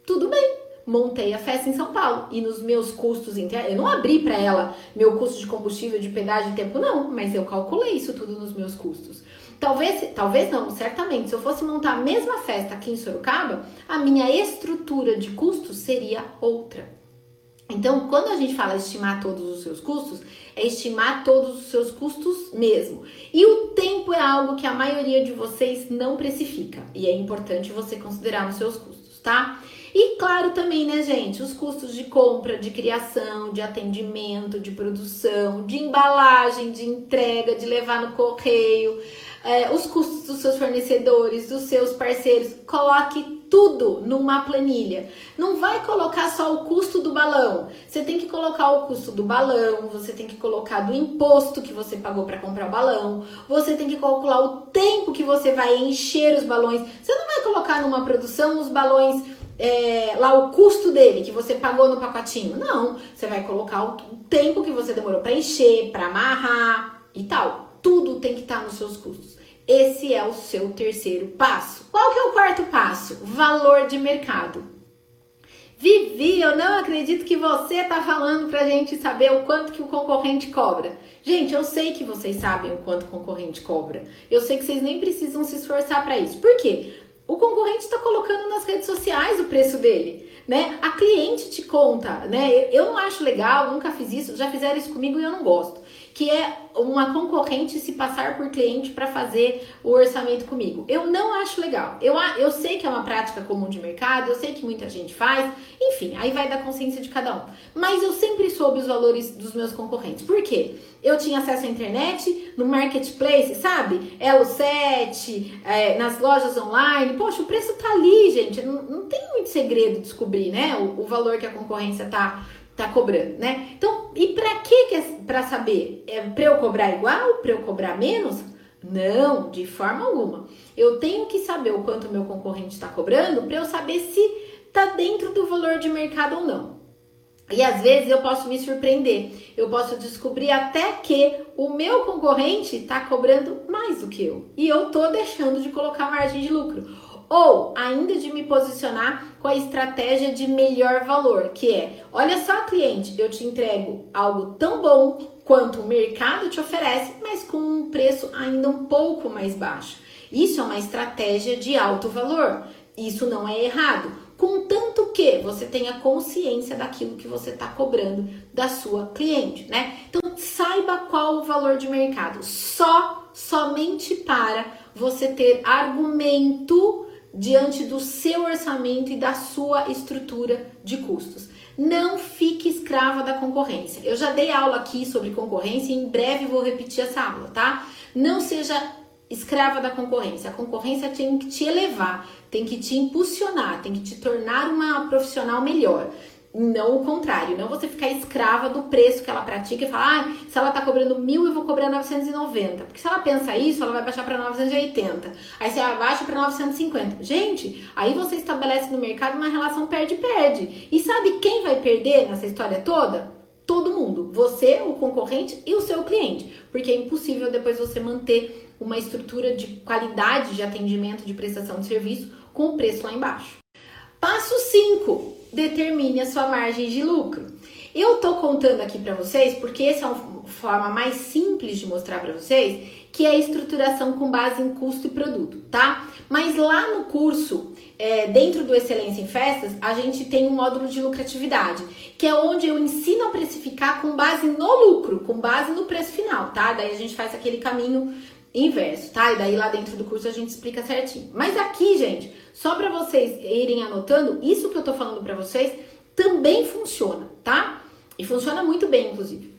Tudo bem montei a festa em São Paulo e nos meus custos internos, eu não abri para ela meu custo de combustível, de pedágio, de tempo, não, mas eu calculei isso tudo nos meus custos. Talvez, talvez não, certamente, se eu fosse montar a mesma festa aqui em Sorocaba, a minha estrutura de custos seria outra. Então, quando a gente fala estimar todos os seus custos, é estimar todos os seus custos mesmo. E o tempo é algo que a maioria de vocês não precifica, e é importante você considerar nos seus custos, tá? E claro também, né, gente, os custos de compra, de criação, de atendimento, de produção, de embalagem, de entrega, de levar no correio, é, os custos dos seus fornecedores, dos seus parceiros. Coloque tudo numa planilha. Não vai colocar só o custo do balão. Você tem que colocar o custo do balão, você tem que colocar do imposto que você pagou para comprar o balão, você tem que calcular o tempo que você vai encher os balões. Você não vai colocar numa produção os balões é, lá o custo dele que você pagou no pacotinho. Não, você vai colocar o tempo que você demorou para encher, para amarrar e tal. Tudo tem que estar tá nos seus custos. Esse é o seu terceiro passo. Qual que é o quarto passo? Valor de mercado. Vivi, eu não acredito que você está falando para a gente saber o quanto que o concorrente cobra. Gente, eu sei que vocês sabem o quanto o concorrente cobra. Eu sei que vocês nem precisam se esforçar para isso. Por quê? O concorrente está colocando nas redes sociais o preço dele, né? A cliente te conta, né? Eu não acho legal, nunca fiz isso, já fizeram isso comigo e eu não gosto que é uma concorrente se passar por cliente para fazer o orçamento comigo. Eu não acho legal. Eu, eu sei que é uma prática comum de mercado, eu sei que muita gente faz, enfim, aí vai da consciência de cada um. Mas eu sempre soube os valores dos meus concorrentes. Por quê? Eu tinha acesso à internet, no marketplace, sabe? Elo 7, é, nas lojas online. Poxa, o preço tá ali, gente. Não, não tem muito segredo descobrir, né? O, o valor que a concorrência tá tá cobrando, né? Então, e para que que é para saber? É para eu cobrar igual, para eu cobrar menos? Não, de forma alguma. Eu tenho que saber o quanto meu concorrente está cobrando para eu saber se tá dentro do valor de mercado ou não. E às vezes eu posso me surpreender. Eu posso descobrir até que o meu concorrente está cobrando mais do que eu. E eu tô deixando de colocar margem de lucro ou ainda de me posicionar com a estratégia de melhor valor, que é, olha só, cliente, eu te entrego algo tão bom quanto o mercado te oferece, mas com um preço ainda um pouco mais baixo. Isso é uma estratégia de alto valor. Isso não é errado, contanto que você tenha consciência daquilo que você está cobrando da sua cliente, né? Então saiba qual o valor de mercado, só somente para você ter argumento diante do seu orçamento e da sua estrutura de custos. Não fique escrava da concorrência. Eu já dei aula aqui sobre concorrência e em breve vou repetir essa aula, tá? Não seja escrava da concorrência. A concorrência tem que te elevar, tem que te impulsionar, tem que te tornar uma profissional melhor. Não o contrário, não você ficar escrava do preço que ela pratica e falar, ah, se ela tá cobrando mil, eu vou cobrar 990. Porque se ela pensa isso, ela vai baixar para 980. Aí você abaixa para 950. Gente, aí você estabelece no mercado uma relação perde-perde. E sabe quem vai perder nessa história toda? Todo mundo. Você, o concorrente e o seu cliente. Porque é impossível depois você manter uma estrutura de qualidade de atendimento, de prestação de serviço com o preço lá embaixo. Passo 5 determine a sua margem de lucro. Eu tô contando aqui para vocês porque essa é uma forma mais simples de mostrar para vocês que é a estruturação com base em custo e produto, tá? Mas lá no curso, é, dentro do Excelência em Festas, a gente tem um módulo de lucratividade, que é onde eu ensino a precificar com base no lucro, com base no preço final, tá? Daí a gente faz aquele caminho inverso, tá? E daí lá dentro do curso a gente explica certinho. Mas aqui, gente, só para vocês irem anotando, isso que eu tô falando para vocês também funciona, tá? E funciona muito bem, inclusive.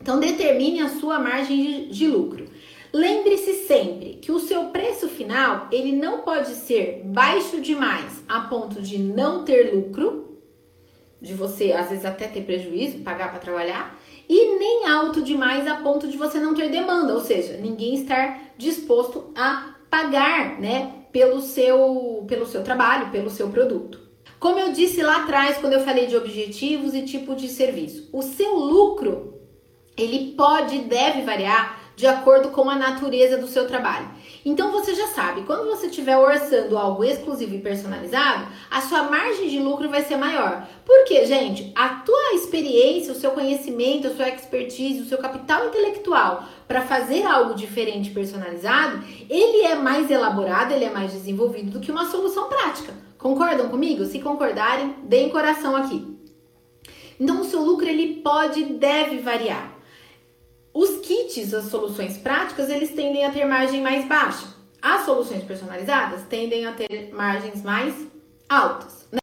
Então determine a sua margem de, de lucro. Lembre-se sempre que o seu preço final, ele não pode ser baixo demais a ponto de não ter lucro, de você às vezes até ter prejuízo, pagar para trabalhar, e nem alto demais a ponto de você não ter demanda, ou seja, ninguém estar disposto a pagar, né, pelo seu, pelo seu trabalho, pelo seu produto. Como eu disse lá atrás, quando eu falei de objetivos e tipo de serviço, o seu lucro ele pode e deve variar de acordo com a natureza do seu trabalho. Então você já sabe, quando você estiver orçando algo exclusivo e personalizado, a sua margem de lucro vai ser maior. Porque, gente, a tua experiência, o seu conhecimento, a sua expertise, o seu capital intelectual para fazer algo diferente personalizado, ele é mais elaborado, ele é mais desenvolvido do que uma solução prática. Concordam comigo? Se concordarem, deem coração aqui. Então o seu lucro ele pode e deve variar. Os kits, as soluções práticas, eles tendem a ter margem mais baixa. As soluções personalizadas tendem a ter margens mais altas. Né?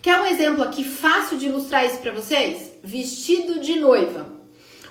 Quer um exemplo aqui fácil de ilustrar isso para vocês? Vestido de noiva.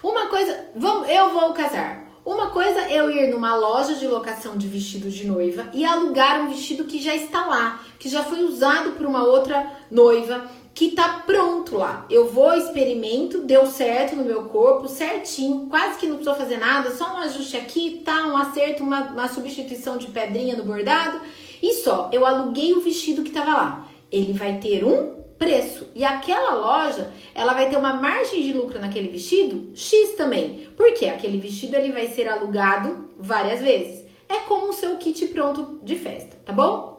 Uma coisa, vamos, eu vou casar. Uma coisa é eu ir numa loja de locação de vestido de noiva e alugar um vestido que já está lá, que já foi usado por uma outra noiva que tá pronto lá. Eu vou, experimento, deu certo no meu corpo, certinho, quase que não precisou fazer nada, só um ajuste aqui, tá, um acerto, uma, uma substituição de pedrinha no bordado e só. Eu aluguei o vestido que tava lá. Ele vai ter um preço e aquela loja, ela vai ter uma margem de lucro naquele vestido X também. Porque aquele vestido ele vai ser alugado várias vezes. É como o seu kit pronto de festa, tá bom?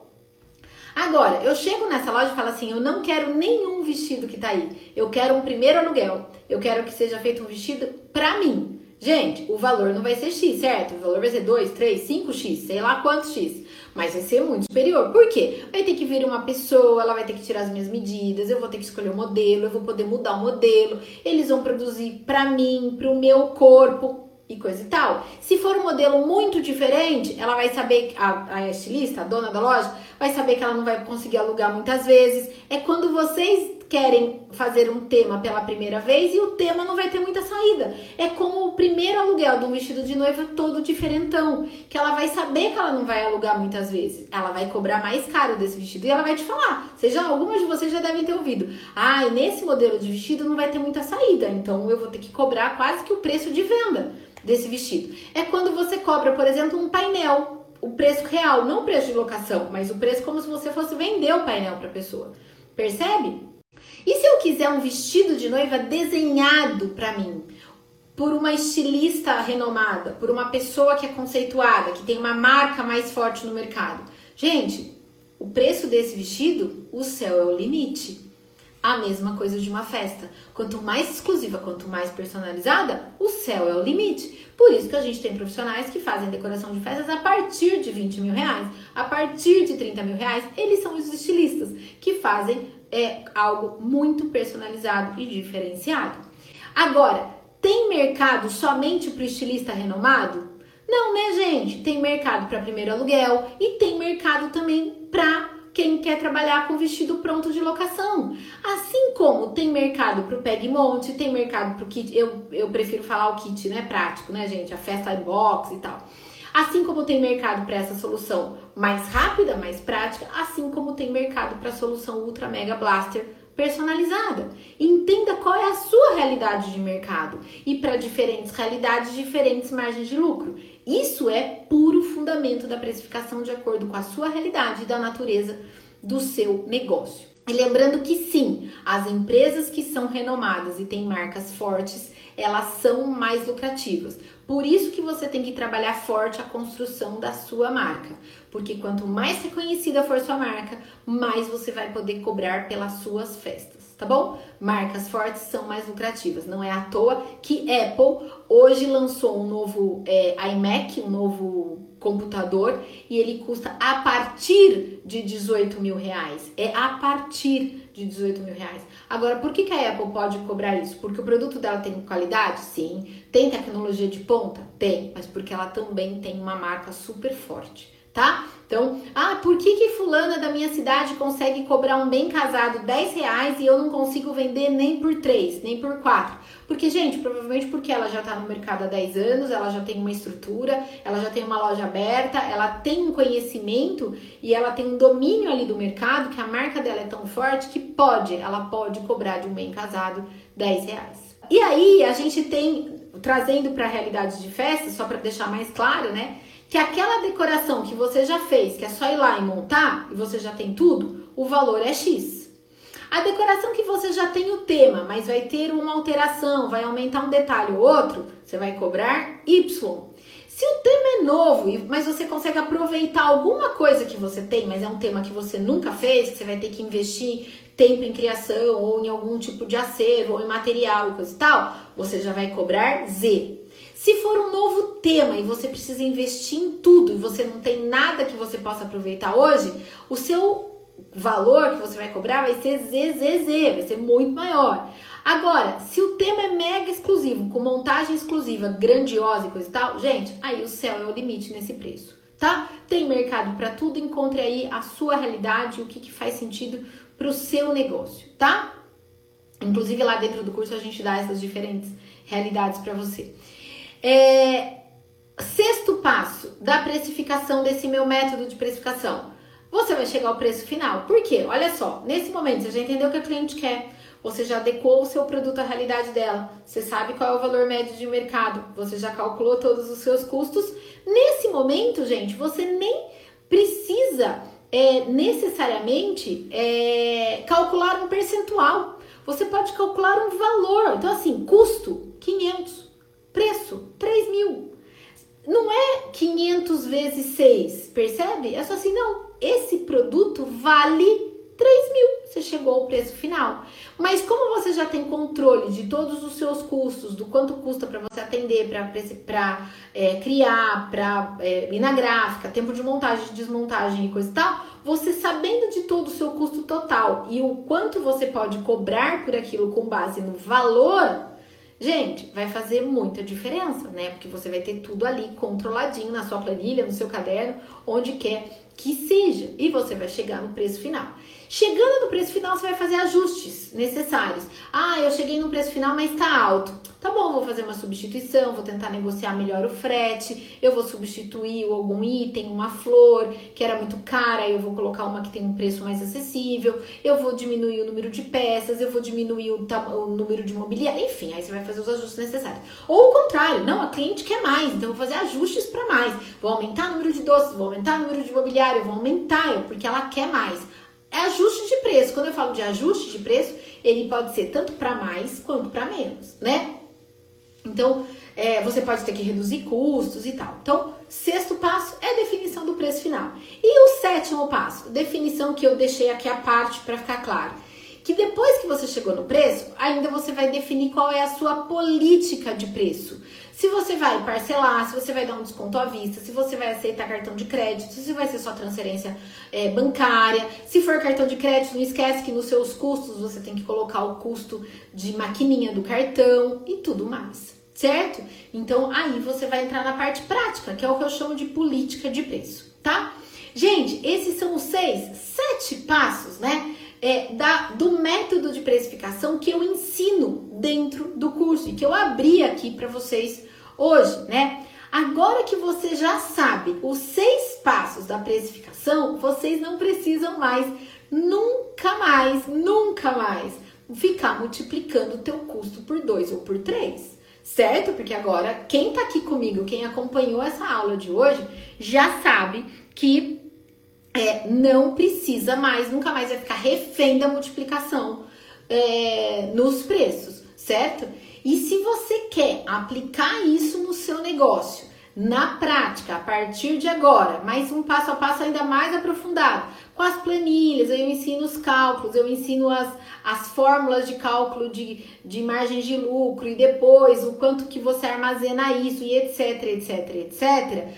Agora, eu chego nessa loja e falo assim: eu não quero nenhum vestido que tá aí. Eu quero um primeiro aluguel. Eu quero que seja feito um vestido pra mim. Gente, o valor não vai ser X, certo? O valor vai ser 2, 3, 5X, sei lá quantos X. Mas vai ser muito superior. Por quê? Vai ter que vir uma pessoa, ela vai ter que tirar as minhas medidas, eu vou ter que escolher o modelo, eu vou poder mudar o modelo. Eles vão produzir pra mim, pro meu corpo, e coisa e tal. Se for um modelo muito diferente, ela vai saber, a, a estilista, a dona da loja, vai saber que ela não vai conseguir alugar muitas vezes. É quando vocês querem fazer um tema pela primeira vez e o tema não vai ter muita saída. É como o primeiro aluguel de um vestido de noiva todo diferentão, que ela vai saber que ela não vai alugar muitas vezes. Ela vai cobrar mais caro desse vestido e ela vai te falar. Seja algumas de vocês já devem ter ouvido. Ah, nesse modelo de vestido não vai ter muita saída, então eu vou ter que cobrar quase que o preço de venda desse vestido. É quando você cobra, por exemplo, um painel, o preço real, não o preço de locação, mas o preço como se você fosse vender o painel para a pessoa. Percebe? E se eu quiser um vestido de noiva desenhado para mim, por uma estilista renomada, por uma pessoa que é conceituada, que tem uma marca mais forte no mercado? Gente, o preço desse vestido, o céu é o limite. A mesma coisa de uma festa. Quanto mais exclusiva, quanto mais personalizada, o céu é o limite. Por isso que a gente tem profissionais que fazem decoração de festas a partir de 20 mil reais, a partir de 30 mil reais. Eles são os estilistas que fazem é, algo muito personalizado e diferenciado. Agora, tem mercado somente para o estilista renomado? Não, né, gente? Tem mercado para primeiro aluguel e tem mercado também para quem quer trabalhar com vestido pronto de locação. Assim como tem mercado para o peg monte, tem mercado para o kit, eu, eu prefiro falar o kit, né, prático, né, gente, a festa box e tal. Assim como tem mercado para essa solução mais rápida, mais prática, assim como tem mercado para a solução Ultra Mega Blaster personalizada. Entenda qual é a sua realidade de mercado e para diferentes realidades, diferentes margens de lucro. Isso é puro fundamento da precificação de acordo com a sua realidade e da natureza do seu negócio. E lembrando que sim, as empresas que são renomadas e têm marcas fortes, elas são mais lucrativas. Por isso que você tem que trabalhar forte a construção da sua marca, porque quanto mais reconhecida for sua marca, mais você vai poder cobrar pelas suas festas tá bom? Marcas fortes são mais lucrativas. Não é à toa que Apple hoje lançou um novo é, iMac, um novo computador, e ele custa a partir de 18 mil reais. É a partir de 18 mil reais. Agora, por que, que a Apple pode cobrar isso? Porque o produto dela tem qualidade? Sim. Tem tecnologia de ponta? Tem. Mas porque ela também tem uma marca super forte tá? Então, ah, por que que fulana da minha cidade consegue cobrar um bem casado 10 reais e eu não consigo vender nem por 3, nem por 4? Porque, gente, provavelmente porque ela já tá no mercado há 10 anos, ela já tem uma estrutura, ela já tem uma loja aberta, ela tem um conhecimento e ela tem um domínio ali do mercado que a marca dela é tão forte que pode, ela pode cobrar de um bem casado 10 reais. E aí, a gente tem, trazendo para a realidade de festa, só para deixar mais claro, né? Que aquela decoração que você já fez, que é só ir lá e montar, e você já tem tudo, o valor é X. A decoração que você já tem o tema, mas vai ter uma alteração, vai aumentar um detalhe ou outro, você vai cobrar Y. Se o tema é novo, mas você consegue aproveitar alguma coisa que você tem, mas é um tema que você nunca fez, que você vai ter que investir tempo em criação, ou em algum tipo de acervo, ou em material e coisa e tal, você já vai cobrar Z. Se for um novo tema e você precisa investir em tudo e você não tem nada que você possa aproveitar hoje, o seu valor que você vai cobrar vai ser ZZZ, vai ser muito maior. Agora, se o tema é mega exclusivo, com montagem exclusiva, grandiosa e coisa e tal, gente, aí o céu é o limite nesse preço, tá? Tem mercado para tudo, encontre aí a sua realidade, o que, que faz sentido para o seu negócio, tá? Inclusive lá dentro do curso a gente dá essas diferentes realidades para você. É, sexto passo da precificação desse meu método de precificação. Você vai chegar ao preço final. Por quê? Olha só, nesse momento você já entendeu o que a cliente quer. Você já adequou o seu produto à realidade dela. Você sabe qual é o valor médio de mercado. Você já calculou todos os seus custos. Nesse momento, gente, você nem precisa é, necessariamente é, calcular um percentual. Você pode calcular um valor. Então, assim, custo 500. Preço, 3 mil. Não é 500 vezes 6, percebe? É só assim, não, esse produto vale 3 mil. Você chegou ao preço final. Mas como você já tem controle de todos os seus custos, do quanto custa para você atender, para é, criar, para é, ir na gráfica, tempo de montagem, de desmontagem e coisa e tal, você sabendo de todo o seu custo total e o quanto você pode cobrar por aquilo com base no valor Gente, vai fazer muita diferença, né? Porque você vai ter tudo ali controladinho na sua planilha, no seu caderno, onde quer que seja, e você vai chegar no preço final. Chegando no preço final, você vai fazer ajustes necessários. Ah, eu cheguei no preço final, mas está alto. Tá bom, vou fazer uma substituição, vou tentar negociar melhor o frete, eu vou substituir algum item, uma flor que era muito cara, eu vou colocar uma que tem um preço mais acessível, eu vou diminuir o número de peças, eu vou diminuir o, o número de mobiliário, enfim, aí você vai fazer os ajustes necessários. Ou o contrário, não, a cliente quer mais, então eu vou fazer ajustes para mais. Vou aumentar o número de doces, vou aumentar o número de mobiliário, vou aumentar, porque ela quer mais. É ajuste de preço. Quando eu falo de ajuste de preço, ele pode ser tanto para mais quanto para menos, né? Então, é, você pode ter que reduzir custos e tal. Então, sexto passo é definição do preço final. E o sétimo passo, definição que eu deixei aqui à parte para ficar claro. que depois que você chegou no preço, ainda você vai definir qual é a sua política de preço. Se você vai parcelar, se você vai dar um desconto à vista, se você vai aceitar cartão de crédito, se vai ser só transferência é, bancária. Se for cartão de crédito, não esquece que nos seus custos você tem que colocar o custo de maquininha do cartão e tudo mais, certo? Então aí você vai entrar na parte prática, que é o que eu chamo de política de preço, tá? Gente, esses são os seis, sete passos, né? É, da, do método de precificação que eu ensino dentro do curso e que eu abri aqui para vocês hoje, né? Agora que você já sabe os seis passos da precificação, vocês não precisam mais, nunca mais, nunca mais ficar multiplicando o teu custo por dois ou por três, certo? Porque agora quem tá aqui comigo, quem acompanhou essa aula de hoje, já sabe que é, não precisa mais, nunca mais vai ficar refém da multiplicação é, nos preços, certo? E se você quer aplicar isso no seu negócio, na prática, a partir de agora, mais um passo a passo ainda mais aprofundado, com as planilhas, eu ensino os cálculos, eu ensino as, as fórmulas de cálculo de, de margens de lucro e depois o quanto que você armazena isso e etc, etc, etc.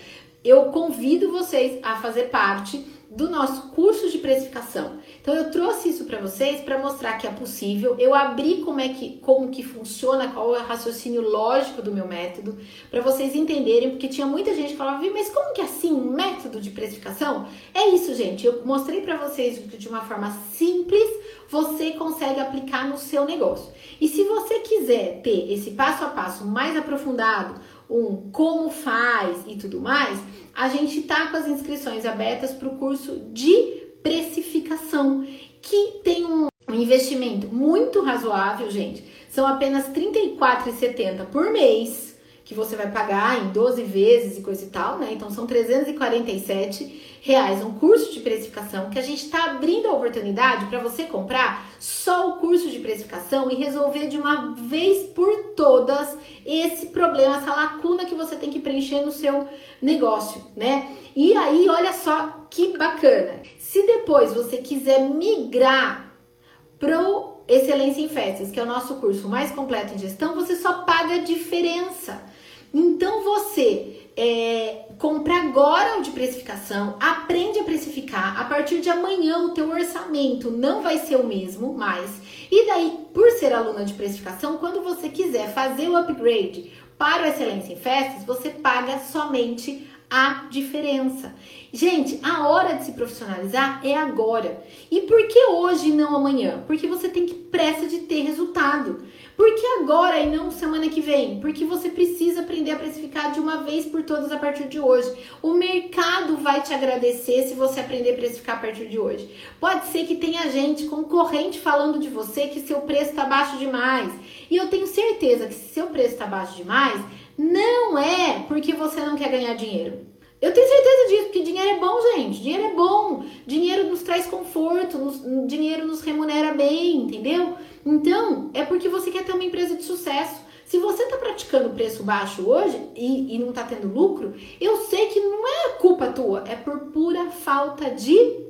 Eu convido vocês a fazer parte do nosso curso de precificação. Então eu trouxe isso para vocês para mostrar que é possível. Eu abri como é que como que funciona, qual é o raciocínio lógico do meu método, para vocês entenderem, porque tinha muita gente que falava: "Mas como que é assim um método de precificação?". É isso, gente. Eu mostrei para vocês de uma forma simples você consegue aplicar no seu negócio. E se você quiser ter esse passo a passo mais aprofundado, um como faz e tudo mais, a gente tá com as inscrições abertas para o curso de precificação, que tem um investimento muito razoável, gente. São apenas R$ 34,70 por mês que você vai pagar em 12 vezes e coisa e tal, né? Então são 347 reais um curso de precificação que a gente está abrindo a oportunidade para você comprar só o curso de precificação e resolver de uma vez por todas esse problema, essa lacuna que você tem que preencher no seu negócio, né? E aí, olha só que bacana. Se depois você quiser migrar pro Excelência em Festas, que é o nosso curso mais completo em gestão, você só paga a diferença. Então você é, compra agora o de precificação, aprende a precificar. A partir de amanhã o teu orçamento não vai ser o mesmo mais. E daí, por ser aluna de precificação, quando você quiser fazer o upgrade para o Excelência em Festas, você paga somente a diferença. Gente, a hora de se profissionalizar é agora. E por que hoje e não amanhã? Porque você tem que pressa de ter resultado. Por que agora e não semana que vem? Porque você precisa aprender a precificar de uma vez por todas a partir de hoje. O mercado vai te agradecer se você aprender a precificar a partir de hoje. Pode ser que tenha gente concorrente falando de você que seu preço está baixo demais. E eu tenho certeza que se seu preço está baixo demais, não é porque você não quer ganhar dinheiro. Eu tenho certeza disso, porque dinheiro é bom, gente. Dinheiro é bom. Dinheiro nos traz conforto, nos, dinheiro nos remunera bem, entendeu? Então, é porque você quer ter uma empresa de sucesso. Se você está praticando preço baixo hoje e, e não está tendo lucro, eu sei que não é culpa tua, é por pura falta de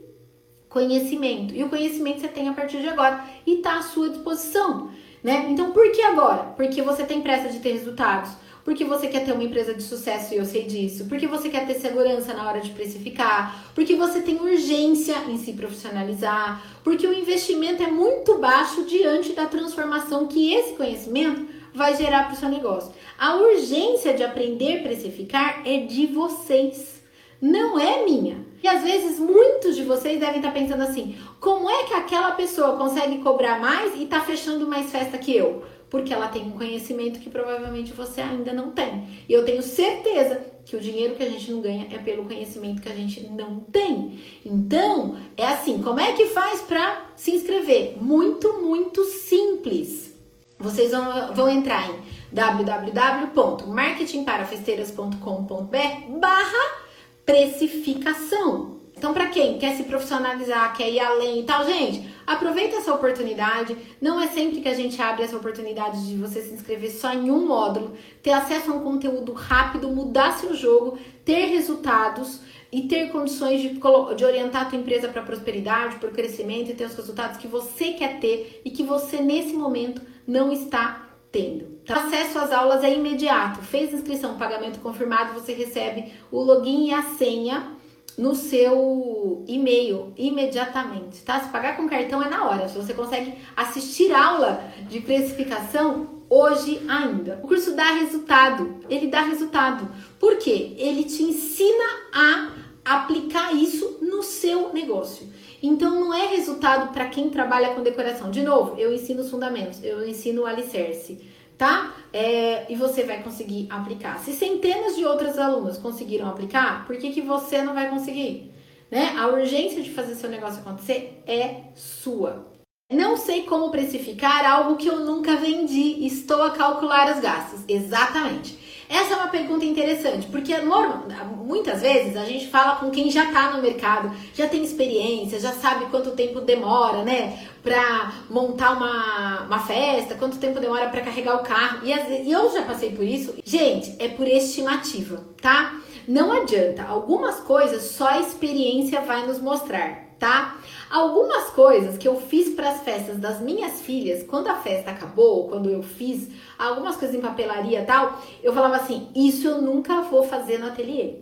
conhecimento. E o conhecimento você tem a partir de agora e está à sua disposição. Né? Então, por que agora? Porque você tem pressa de ter resultados porque você quer ter uma empresa de sucesso e eu sei disso, porque você quer ter segurança na hora de precificar, porque você tem urgência em se profissionalizar, porque o investimento é muito baixo diante da transformação que esse conhecimento vai gerar para o seu negócio. A urgência de aprender a precificar é de vocês, não é minha. E às vezes muitos de vocês devem estar pensando assim: como é que aquela pessoa consegue cobrar mais e está fechando mais festa que eu? Porque ela tem um conhecimento que provavelmente você ainda não tem. E eu tenho certeza que o dinheiro que a gente não ganha é pelo conhecimento que a gente não tem. Então, é assim, como é que faz para se inscrever? Muito, muito simples. Vocês vão, vão entrar em www.marketingparafesteiras.com.br barra precificação. Então, para quem quer se profissionalizar, quer ir além e tal, gente, aproveita essa oportunidade. Não é sempre que a gente abre essa oportunidade de você se inscrever só em um módulo, ter acesso a um conteúdo rápido, mudar seu jogo, ter resultados e ter condições de, de orientar a tua empresa para prosperidade, para o crescimento e ter os resultados que você quer ter e que você nesse momento não está tendo. Tá? Acesso às aulas é imediato. Fez inscrição, pagamento confirmado, você recebe o login e a senha no seu e-mail imediatamente, tá? Se pagar com cartão é na hora. Se você consegue assistir aula de precificação hoje ainda. O curso dá resultado. Ele dá resultado. Por quê? Ele te ensina a aplicar isso no seu negócio. Então não é resultado para quem trabalha com decoração. De novo, eu ensino os fundamentos, eu ensino o alicerce tá? É, e você vai conseguir aplicar. Se centenas de outras alunas conseguiram aplicar, por que, que você não vai conseguir? Né? A urgência de fazer seu negócio acontecer é sua. Não sei como precificar algo que eu nunca vendi, estou a calcular os gastos. Exatamente. Essa é uma pergunta interessante, porque normal, muitas vezes a gente fala com quem já está no mercado, já tem experiência, já sabe quanto tempo demora, né, para montar uma, uma festa, quanto tempo demora para carregar o carro. E, e eu já passei por isso. Gente, é por estimativa, tá? Não adianta. Algumas coisas só a experiência vai nos mostrar tá? Algumas coisas que eu fiz para as festas das minhas filhas, quando a festa acabou, quando eu fiz algumas coisas em papelaria e tal, eu falava assim: isso eu nunca vou fazer no ateliê.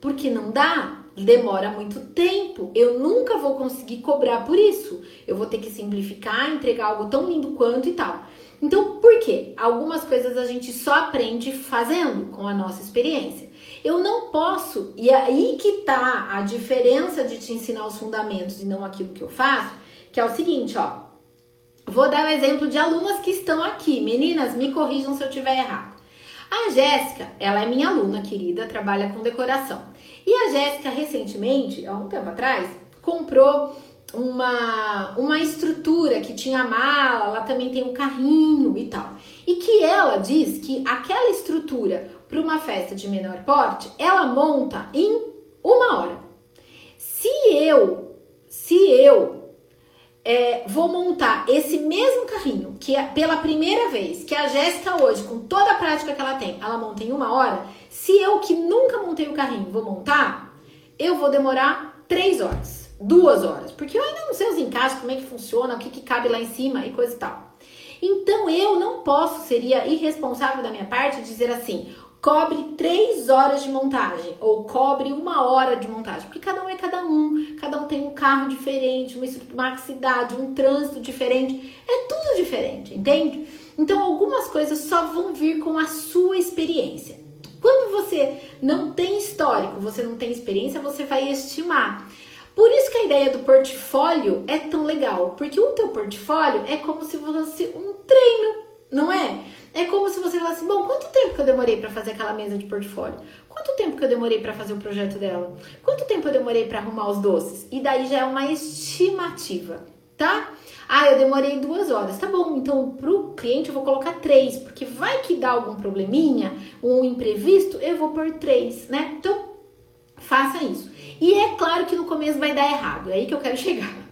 Porque não dá, demora muito tempo, eu nunca vou conseguir cobrar por isso. Eu vou ter que simplificar, entregar algo tão lindo quanto e tal. Então, por quê? Algumas coisas a gente só aprende fazendo com a nossa experiência. Eu não posso, e é aí que tá a diferença de te ensinar os fundamentos e não aquilo que eu faço, que é o seguinte, ó. Vou dar um exemplo de alunas que estão aqui. Meninas, me corrijam se eu tiver errado. A Jéssica, ela é minha aluna querida, trabalha com decoração. E a Jéssica, recentemente, há um tempo atrás, comprou uma, uma estrutura que tinha mala, ela também tem um carrinho e tal. E que ela diz que aquela estrutura para uma festa de menor porte, ela monta em uma hora. Se eu, se eu é, vou montar esse mesmo carrinho, que é pela primeira vez, que a Jéssica hoje, com toda a prática que ela tem, ela monta em uma hora, se eu que nunca montei o carrinho vou montar, eu vou demorar três horas, duas horas, porque eu ainda não sei os encaixes, como é que funciona, o que, que cabe lá em cima e coisa e tal. Então eu não posso, seria irresponsável da minha parte dizer assim: cobre três horas de montagem ou cobre uma hora de montagem, porque cada um é cada um, cada um tem um carro diferente, uma, uma cidade, um trânsito diferente, é tudo diferente, entende? Então algumas coisas só vão vir com a sua experiência. Quando você não tem histórico, você não tem experiência, você vai estimar. Por isso que a ideia do portfólio é tão legal, porque o teu portfólio é como se fosse um treino, não é? É como se você falasse, bom, quanto tempo que eu demorei para fazer aquela mesa de portfólio? Quanto tempo que eu demorei para fazer o projeto dela? Quanto tempo eu demorei para arrumar os doces? E daí já é uma estimativa, tá? Ah, eu demorei duas horas. Tá bom, então pro cliente eu vou colocar três, porque vai que dá algum probleminha, um imprevisto, eu vou por três, né? Então, faça isso. E é claro que no começo vai dar errado, é aí que eu quero chegar.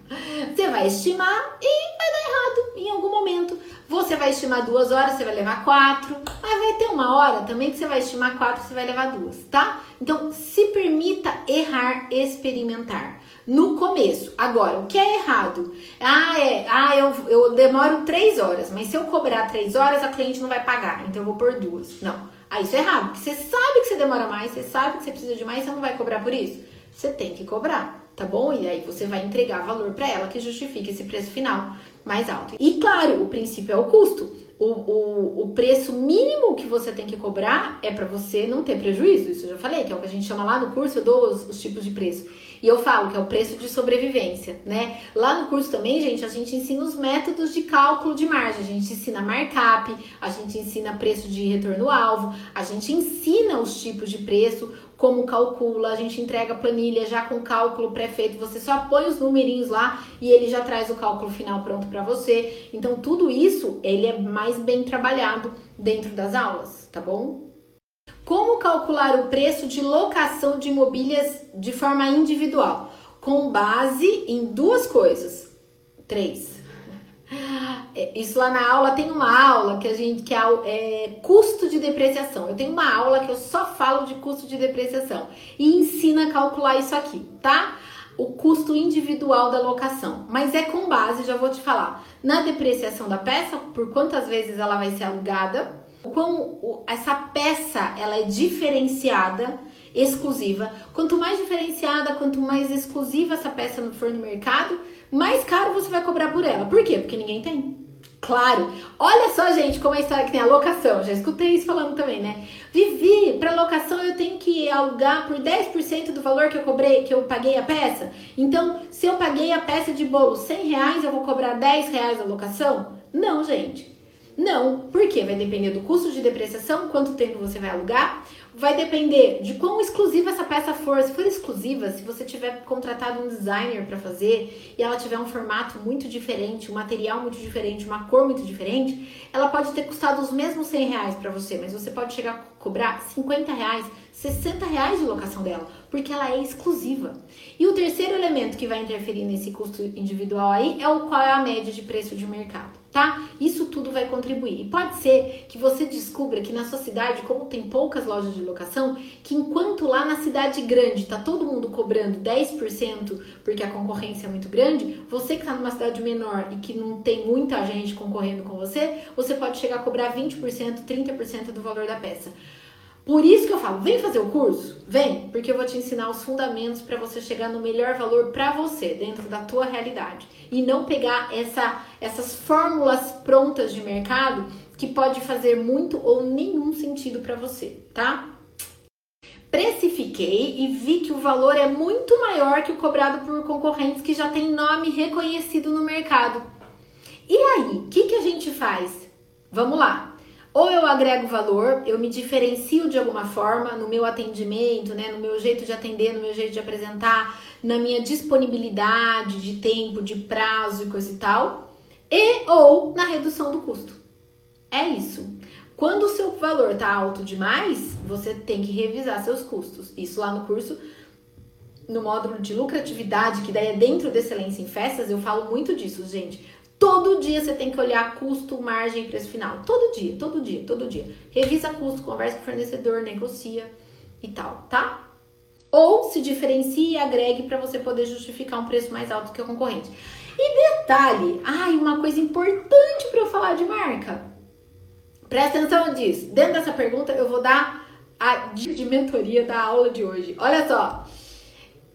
Você vai estimar e vai dar errado em algum momento. Você vai estimar duas horas, você vai levar quatro. Mas vai ter uma hora também que você vai estimar quatro, você vai levar duas, tá? Então, se permita errar, experimentar. No começo. Agora, o que é errado? Ah, é. Ah, eu, eu demoro três horas, mas se eu cobrar três horas, a cliente não vai pagar. Então eu vou por duas. Não. Aí isso é errado. Porque você sabe que você demora mais, você sabe que você precisa de mais, você não vai cobrar por isso. Você tem que cobrar tá bom? E aí você vai entregar valor para ela que justifique esse preço final mais alto. E claro, o princípio é o custo. O, o, o preço mínimo que você tem que cobrar é para você não ter prejuízo. Isso eu já falei, que é o que a gente chama lá no curso, eu dou os, os tipos de preço. E eu falo que é o preço de sobrevivência, né? Lá no curso também, gente, a gente ensina os métodos de cálculo de margem. A gente ensina markup, a gente ensina preço de retorno-alvo, a gente ensina os tipos de preço, como calcula, a gente entrega a planilha já com cálculo pré-feito, você só põe os numerinhos lá e ele já traz o cálculo final pronto para você. Então tudo isso, ele é mais bem trabalhado dentro das aulas, tá bom? Como calcular o preço de locação de mobílias de forma individual? Com base em duas coisas. Três. É, isso lá na aula tem uma aula que a gente que é, é, custo de depreciação. Eu tenho uma aula que eu só falo de custo de depreciação e ensina a calcular isso aqui, tá? O custo individual da locação, mas é com base, já vou te falar, na depreciação da peça, por quantas vezes ela vai ser alugada, como essa peça ela é diferenciada, exclusiva. Quanto mais diferenciada, quanto mais exclusiva essa peça for no mercado, mais caro você vai cobrar por ela. Por quê? Porque ninguém tem. Claro. Olha só, gente, como é a história que tem a locação. Já escutei isso falando também, né? Vivi, para locação eu tenho que alugar por 10% do valor que eu cobrei, que eu paguei a peça. Então, se eu paguei a peça de bolo 100 reais, eu vou cobrar 10 reais a locação? Não, gente. Não, porque vai depender do custo de depreciação, quanto tempo você vai alugar, vai depender de quão exclusiva essa peça for. Se for exclusiva, se você tiver contratado um designer para fazer e ela tiver um formato muito diferente, um material muito diferente, uma cor muito diferente, ela pode ter custado os mesmos 100 reais para você, mas você pode chegar a cobrar 50 reais, 60 reais de locação dela, porque ela é exclusiva. E o terceiro elemento que vai interferir nesse custo individual aí é o qual é a média de preço de mercado tá? Isso tudo vai contribuir. E pode ser que você descubra que na sua cidade, como tem poucas lojas de locação, que enquanto lá na cidade grande tá todo mundo cobrando 10% porque a concorrência é muito grande, você que tá numa cidade menor e que não tem muita gente concorrendo com você, você pode chegar a cobrar 20%, 30% do valor da peça. Por isso que eu falo, vem fazer o curso? Vem, porque eu vou te ensinar os fundamentos para você chegar no melhor valor para você, dentro da tua realidade. E não pegar essa, essas fórmulas prontas de mercado que pode fazer muito ou nenhum sentido para você, tá? Precifiquei e vi que o valor é muito maior que o cobrado por concorrentes que já têm nome reconhecido no mercado. E aí, o que, que a gente faz? Vamos lá. Ou eu agrego valor, eu me diferencio de alguma forma no meu atendimento, né, no meu jeito de atender, no meu jeito de apresentar, na minha disponibilidade de tempo, de prazo e coisa e tal, e ou na redução do custo. É isso. Quando o seu valor tá alto demais, você tem que revisar seus custos. Isso lá no curso, no módulo de lucratividade, que daí é dentro da excelência em festas, eu falo muito disso, gente. Todo dia você tem que olhar custo, margem e preço final. Todo dia, todo dia, todo dia. Revisa custo, conversa com o fornecedor, negocia e tal, tá? Ou se diferencie e agregue para você poder justificar um preço mais alto que o concorrente. E detalhe, ai, uma coisa importante para eu falar de marca. Presta atenção nisso. Dentro dessa pergunta eu vou dar a de mentoria da aula de hoje. Olha só,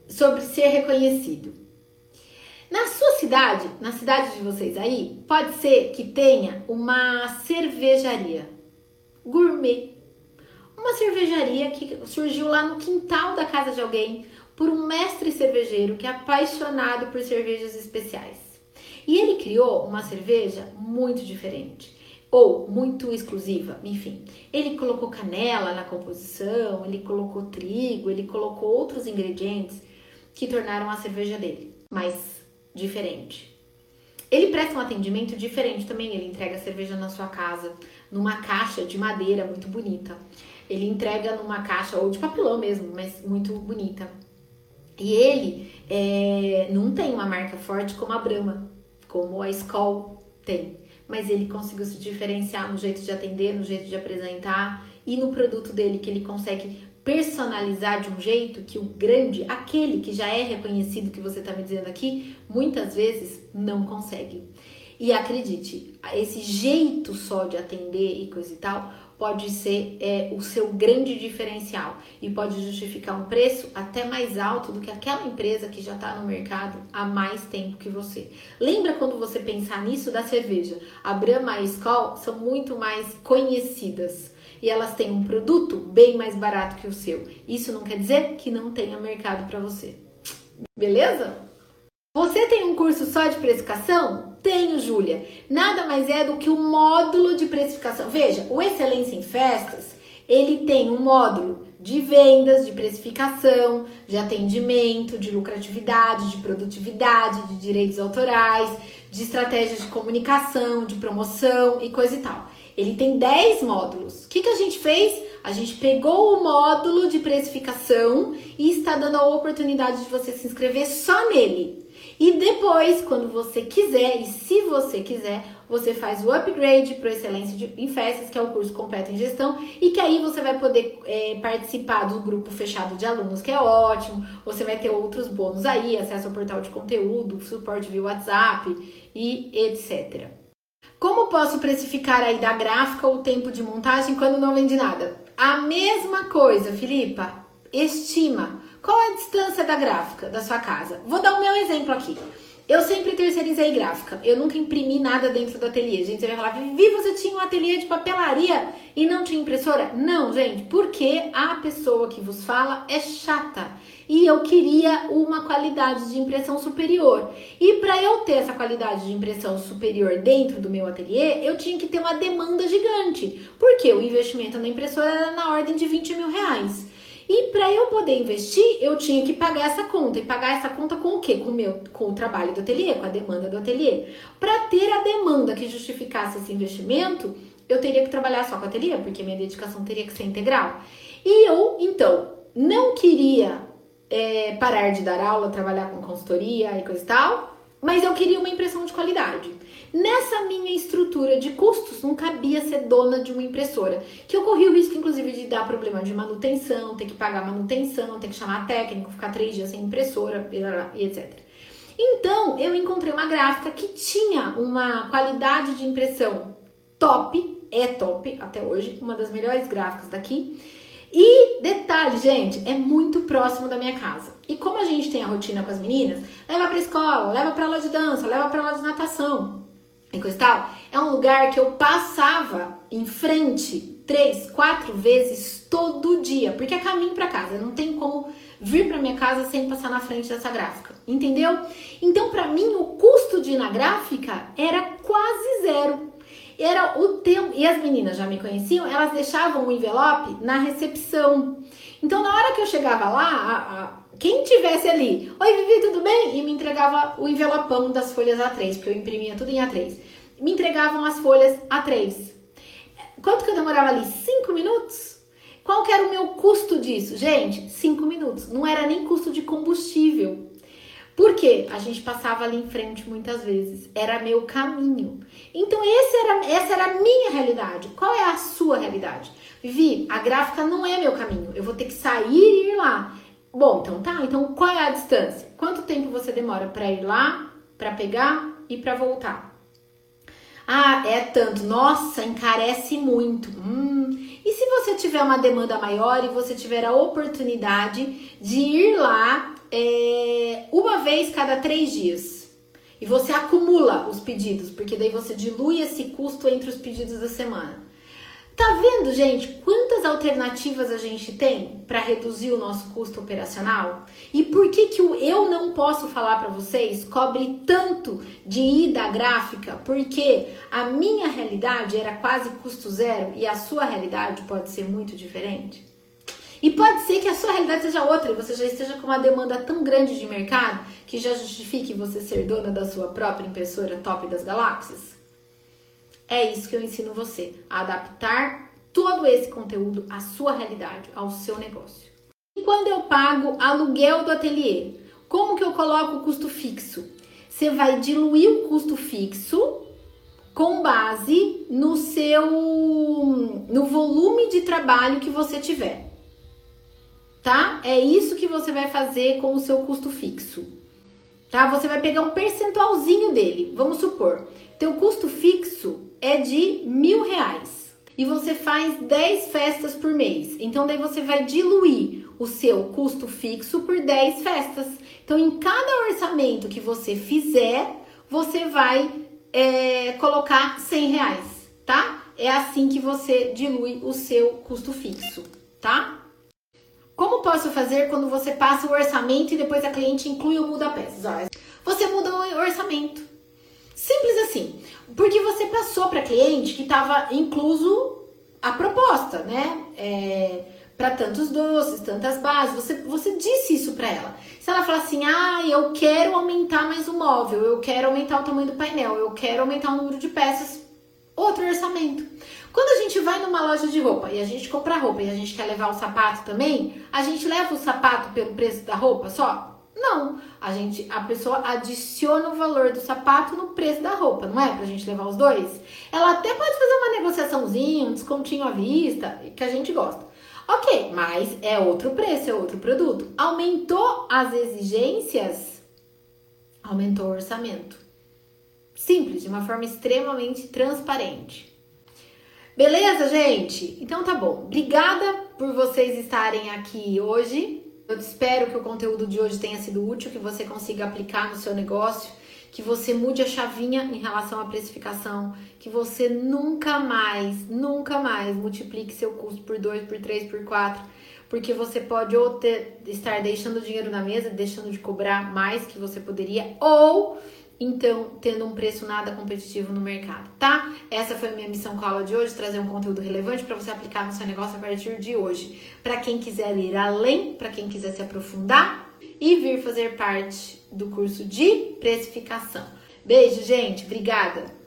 sobre ser reconhecido. Na sua cidade, na cidade de vocês aí, pode ser que tenha uma cervejaria gourmet. Uma cervejaria que surgiu lá no quintal da casa de alguém por um mestre cervejeiro que é apaixonado por cervejas especiais. E ele criou uma cerveja muito diferente ou muito exclusiva, enfim. Ele colocou canela na composição, ele colocou trigo, ele colocou outros ingredientes que tornaram a cerveja dele mais diferente. Ele presta um atendimento diferente também. Ele entrega cerveja na sua casa, numa caixa de madeira muito bonita. Ele entrega numa caixa, ou de papelão mesmo, mas muito bonita. E ele é, não tem uma marca forte como a Brahma, como a Skol tem. Mas ele conseguiu se diferenciar no jeito de atender, no jeito de apresentar e no produto dele, que ele consegue personalizar de um jeito que o grande, aquele que já é reconhecido que você está me dizendo aqui, muitas vezes não consegue. E acredite, esse jeito só de atender e coisa e tal pode ser é, o seu grande diferencial e pode justificar um preço até mais alto do que aquela empresa que já está no mercado há mais tempo que você. Lembra quando você pensar nisso da cerveja? A Brahma e a Skol são muito mais conhecidas e elas têm um produto bem mais barato que o seu. Isso não quer dizer que não tenha mercado para você. Beleza? Você tem um curso só de precificação? Tenho, Júlia. Nada mais é do que o um módulo de precificação. Veja, o Excelência em Festas, ele tem um módulo de vendas, de precificação, de atendimento, de lucratividade, de produtividade, de direitos autorais, de estratégias de comunicação, de promoção e coisa e tal. Ele tem 10 módulos. O que, que a gente fez? A gente pegou o módulo de precificação e está dando a oportunidade de você se inscrever só nele. E depois, quando você quiser, e se você quiser, você faz o upgrade para excelência de, em festas, que é o curso completo em gestão, e que aí você vai poder é, participar do grupo fechado de alunos, que é ótimo. Você vai ter outros bônus aí, acesso ao portal de conteúdo, suporte via WhatsApp e etc. Como posso precificar aí da gráfica o tempo de montagem quando não vende nada? A mesma coisa, Filipa. Estima. Qual é a distância da gráfica da sua casa? Vou dar o meu exemplo aqui. Eu sempre terceirizei gráfica. Eu nunca imprimi nada dentro do ateliê. Gente, você vai falar, Vivi, você tinha um ateliê de papelaria e não tinha impressora? Não, gente, porque a pessoa que vos fala é chata. E eu queria uma qualidade de impressão superior. E para eu ter essa qualidade de impressão superior dentro do meu ateliê, eu tinha que ter uma demanda gigante. Porque o investimento na impressora era na ordem de 20 mil reais. E para eu poder investir, eu tinha que pagar essa conta. E pagar essa conta com o quê? Com o, meu, com o trabalho do ateliê, com a demanda do ateliê. Para ter a demanda que justificasse esse investimento, eu teria que trabalhar só com o ateliê, porque minha dedicação teria que ser integral. E eu, então, não queria é, parar de dar aula, trabalhar com consultoria e coisa e tal, mas eu queria uma impressão de qualidade. Nessa minha estrutura de custos, não cabia ser dona de uma impressora, que eu corri o risco, inclusive, de dar problema de manutenção, ter que pagar manutenção, ter que chamar técnico, ficar três dias sem impressora e etc. Então, eu encontrei uma gráfica que tinha uma qualidade de impressão top, é top até hoje, uma das melhores gráficas daqui. E detalhe, gente, é muito próximo da minha casa. E como a gente tem a rotina com as meninas, leva pra escola, leva pra aula de dança, leva pra aula de natação e coisa tal, é um lugar que eu passava em frente três, quatro vezes todo dia, porque é caminho para casa, não tem como vir para minha casa sem passar na frente dessa gráfica, entendeu? Então, para mim, o custo de ir na gráfica era quase zero. Era o tempo, e as meninas já me conheciam, elas deixavam o envelope na recepção. Então, na hora que eu chegava lá, a, a, quem tivesse ali, oi Vivi, tudo bem? E me entregava o envelopão das folhas A3, porque eu imprimia tudo em A3. Me entregavam as folhas A3. Quanto que eu demorava ali? Cinco minutos? Qual que era o meu custo disso? Gente, cinco minutos. Não era nem custo de combustível. Por quê? A gente passava ali em frente muitas vezes. Era meu caminho. Então, era, essa era a minha realidade. Qual é a sua realidade? Vivi, a gráfica não é meu caminho. Eu vou ter que sair e ir lá. Bom, então tá. Então qual é a distância? Quanto tempo você demora para ir lá, para pegar e para voltar? Ah, é tanto. Nossa, encarece muito. Hum. E se você tiver uma demanda maior e você tiver a oportunidade de ir lá é, uma vez cada três dias? E você acumula os pedidos, porque daí você dilui esse custo entre os pedidos da semana. Tá vendo, gente, quantas alternativas a gente tem para reduzir o nosso custo operacional? E por que que o eu não posso falar para vocês cobre tanto de ida gráfica? Porque a minha realidade era quase custo zero e a sua realidade pode ser muito diferente. E pode ser que a sua realidade seja outra e você já esteja com uma demanda tão grande de mercado que já justifique você ser dona da sua própria impressora top das galáxias. É isso que eu ensino você, a adaptar todo esse conteúdo à sua realidade, ao seu negócio. E quando eu pago aluguel do ateliê, como que eu coloco o custo fixo? Você vai diluir o custo fixo com base no seu no volume de trabalho que você tiver. Tá? É isso que você vai fazer com o seu custo fixo. Tá? Você vai pegar um percentualzinho dele. Vamos supor, teu custo fixo é de mil reais e você faz 10 festas por mês. Então, daí você vai diluir o seu custo fixo por 10 festas. Então, em cada orçamento que você fizer, você vai é, colocar 100 reais, tá? É assim que você dilui o seu custo fixo, tá? Como posso fazer quando você passa o orçamento e depois a cliente inclui ou muda peças? Você muda o orçamento. Simples assim. Porque você passou para cliente que estava incluso a proposta, né? É, para tantos doces, tantas bases. Você, você disse isso para ela. Se ela falar assim, ah, eu quero aumentar mais o móvel, eu quero aumentar o tamanho do painel, eu quero aumentar o número de peças, outro orçamento. Quando a gente vai numa loja de roupa e a gente compra roupa e a gente quer levar o sapato também, a gente leva o sapato pelo preço da roupa só? Não, a gente, a pessoa adiciona o valor do sapato no preço da roupa, não é? Pra gente levar os dois. Ela até pode fazer uma negociaçãozinha, um descontinho à vista, que a gente gosta. Ok, mas é outro preço, é outro produto. Aumentou as exigências, aumentou o orçamento. Simples, de uma forma extremamente transparente. Beleza, gente? Então tá bom. Obrigada por vocês estarem aqui hoje. Eu espero que o conteúdo de hoje tenha sido útil, que você consiga aplicar no seu negócio, que você mude a chavinha em relação à precificação, que você nunca mais, nunca mais multiplique seu custo por 2, por 3, por 4, porque você pode ou ter, estar deixando dinheiro na mesa, deixando de cobrar mais que você poderia, ou então tendo um preço nada competitivo no mercado, tá? Essa foi a minha missão com a aula de hoje, trazer um conteúdo relevante para você aplicar no seu negócio a partir de hoje. Para quem quiser ir além, para quem quiser se aprofundar e vir fazer parte do curso de precificação. Beijo, gente. Obrigada.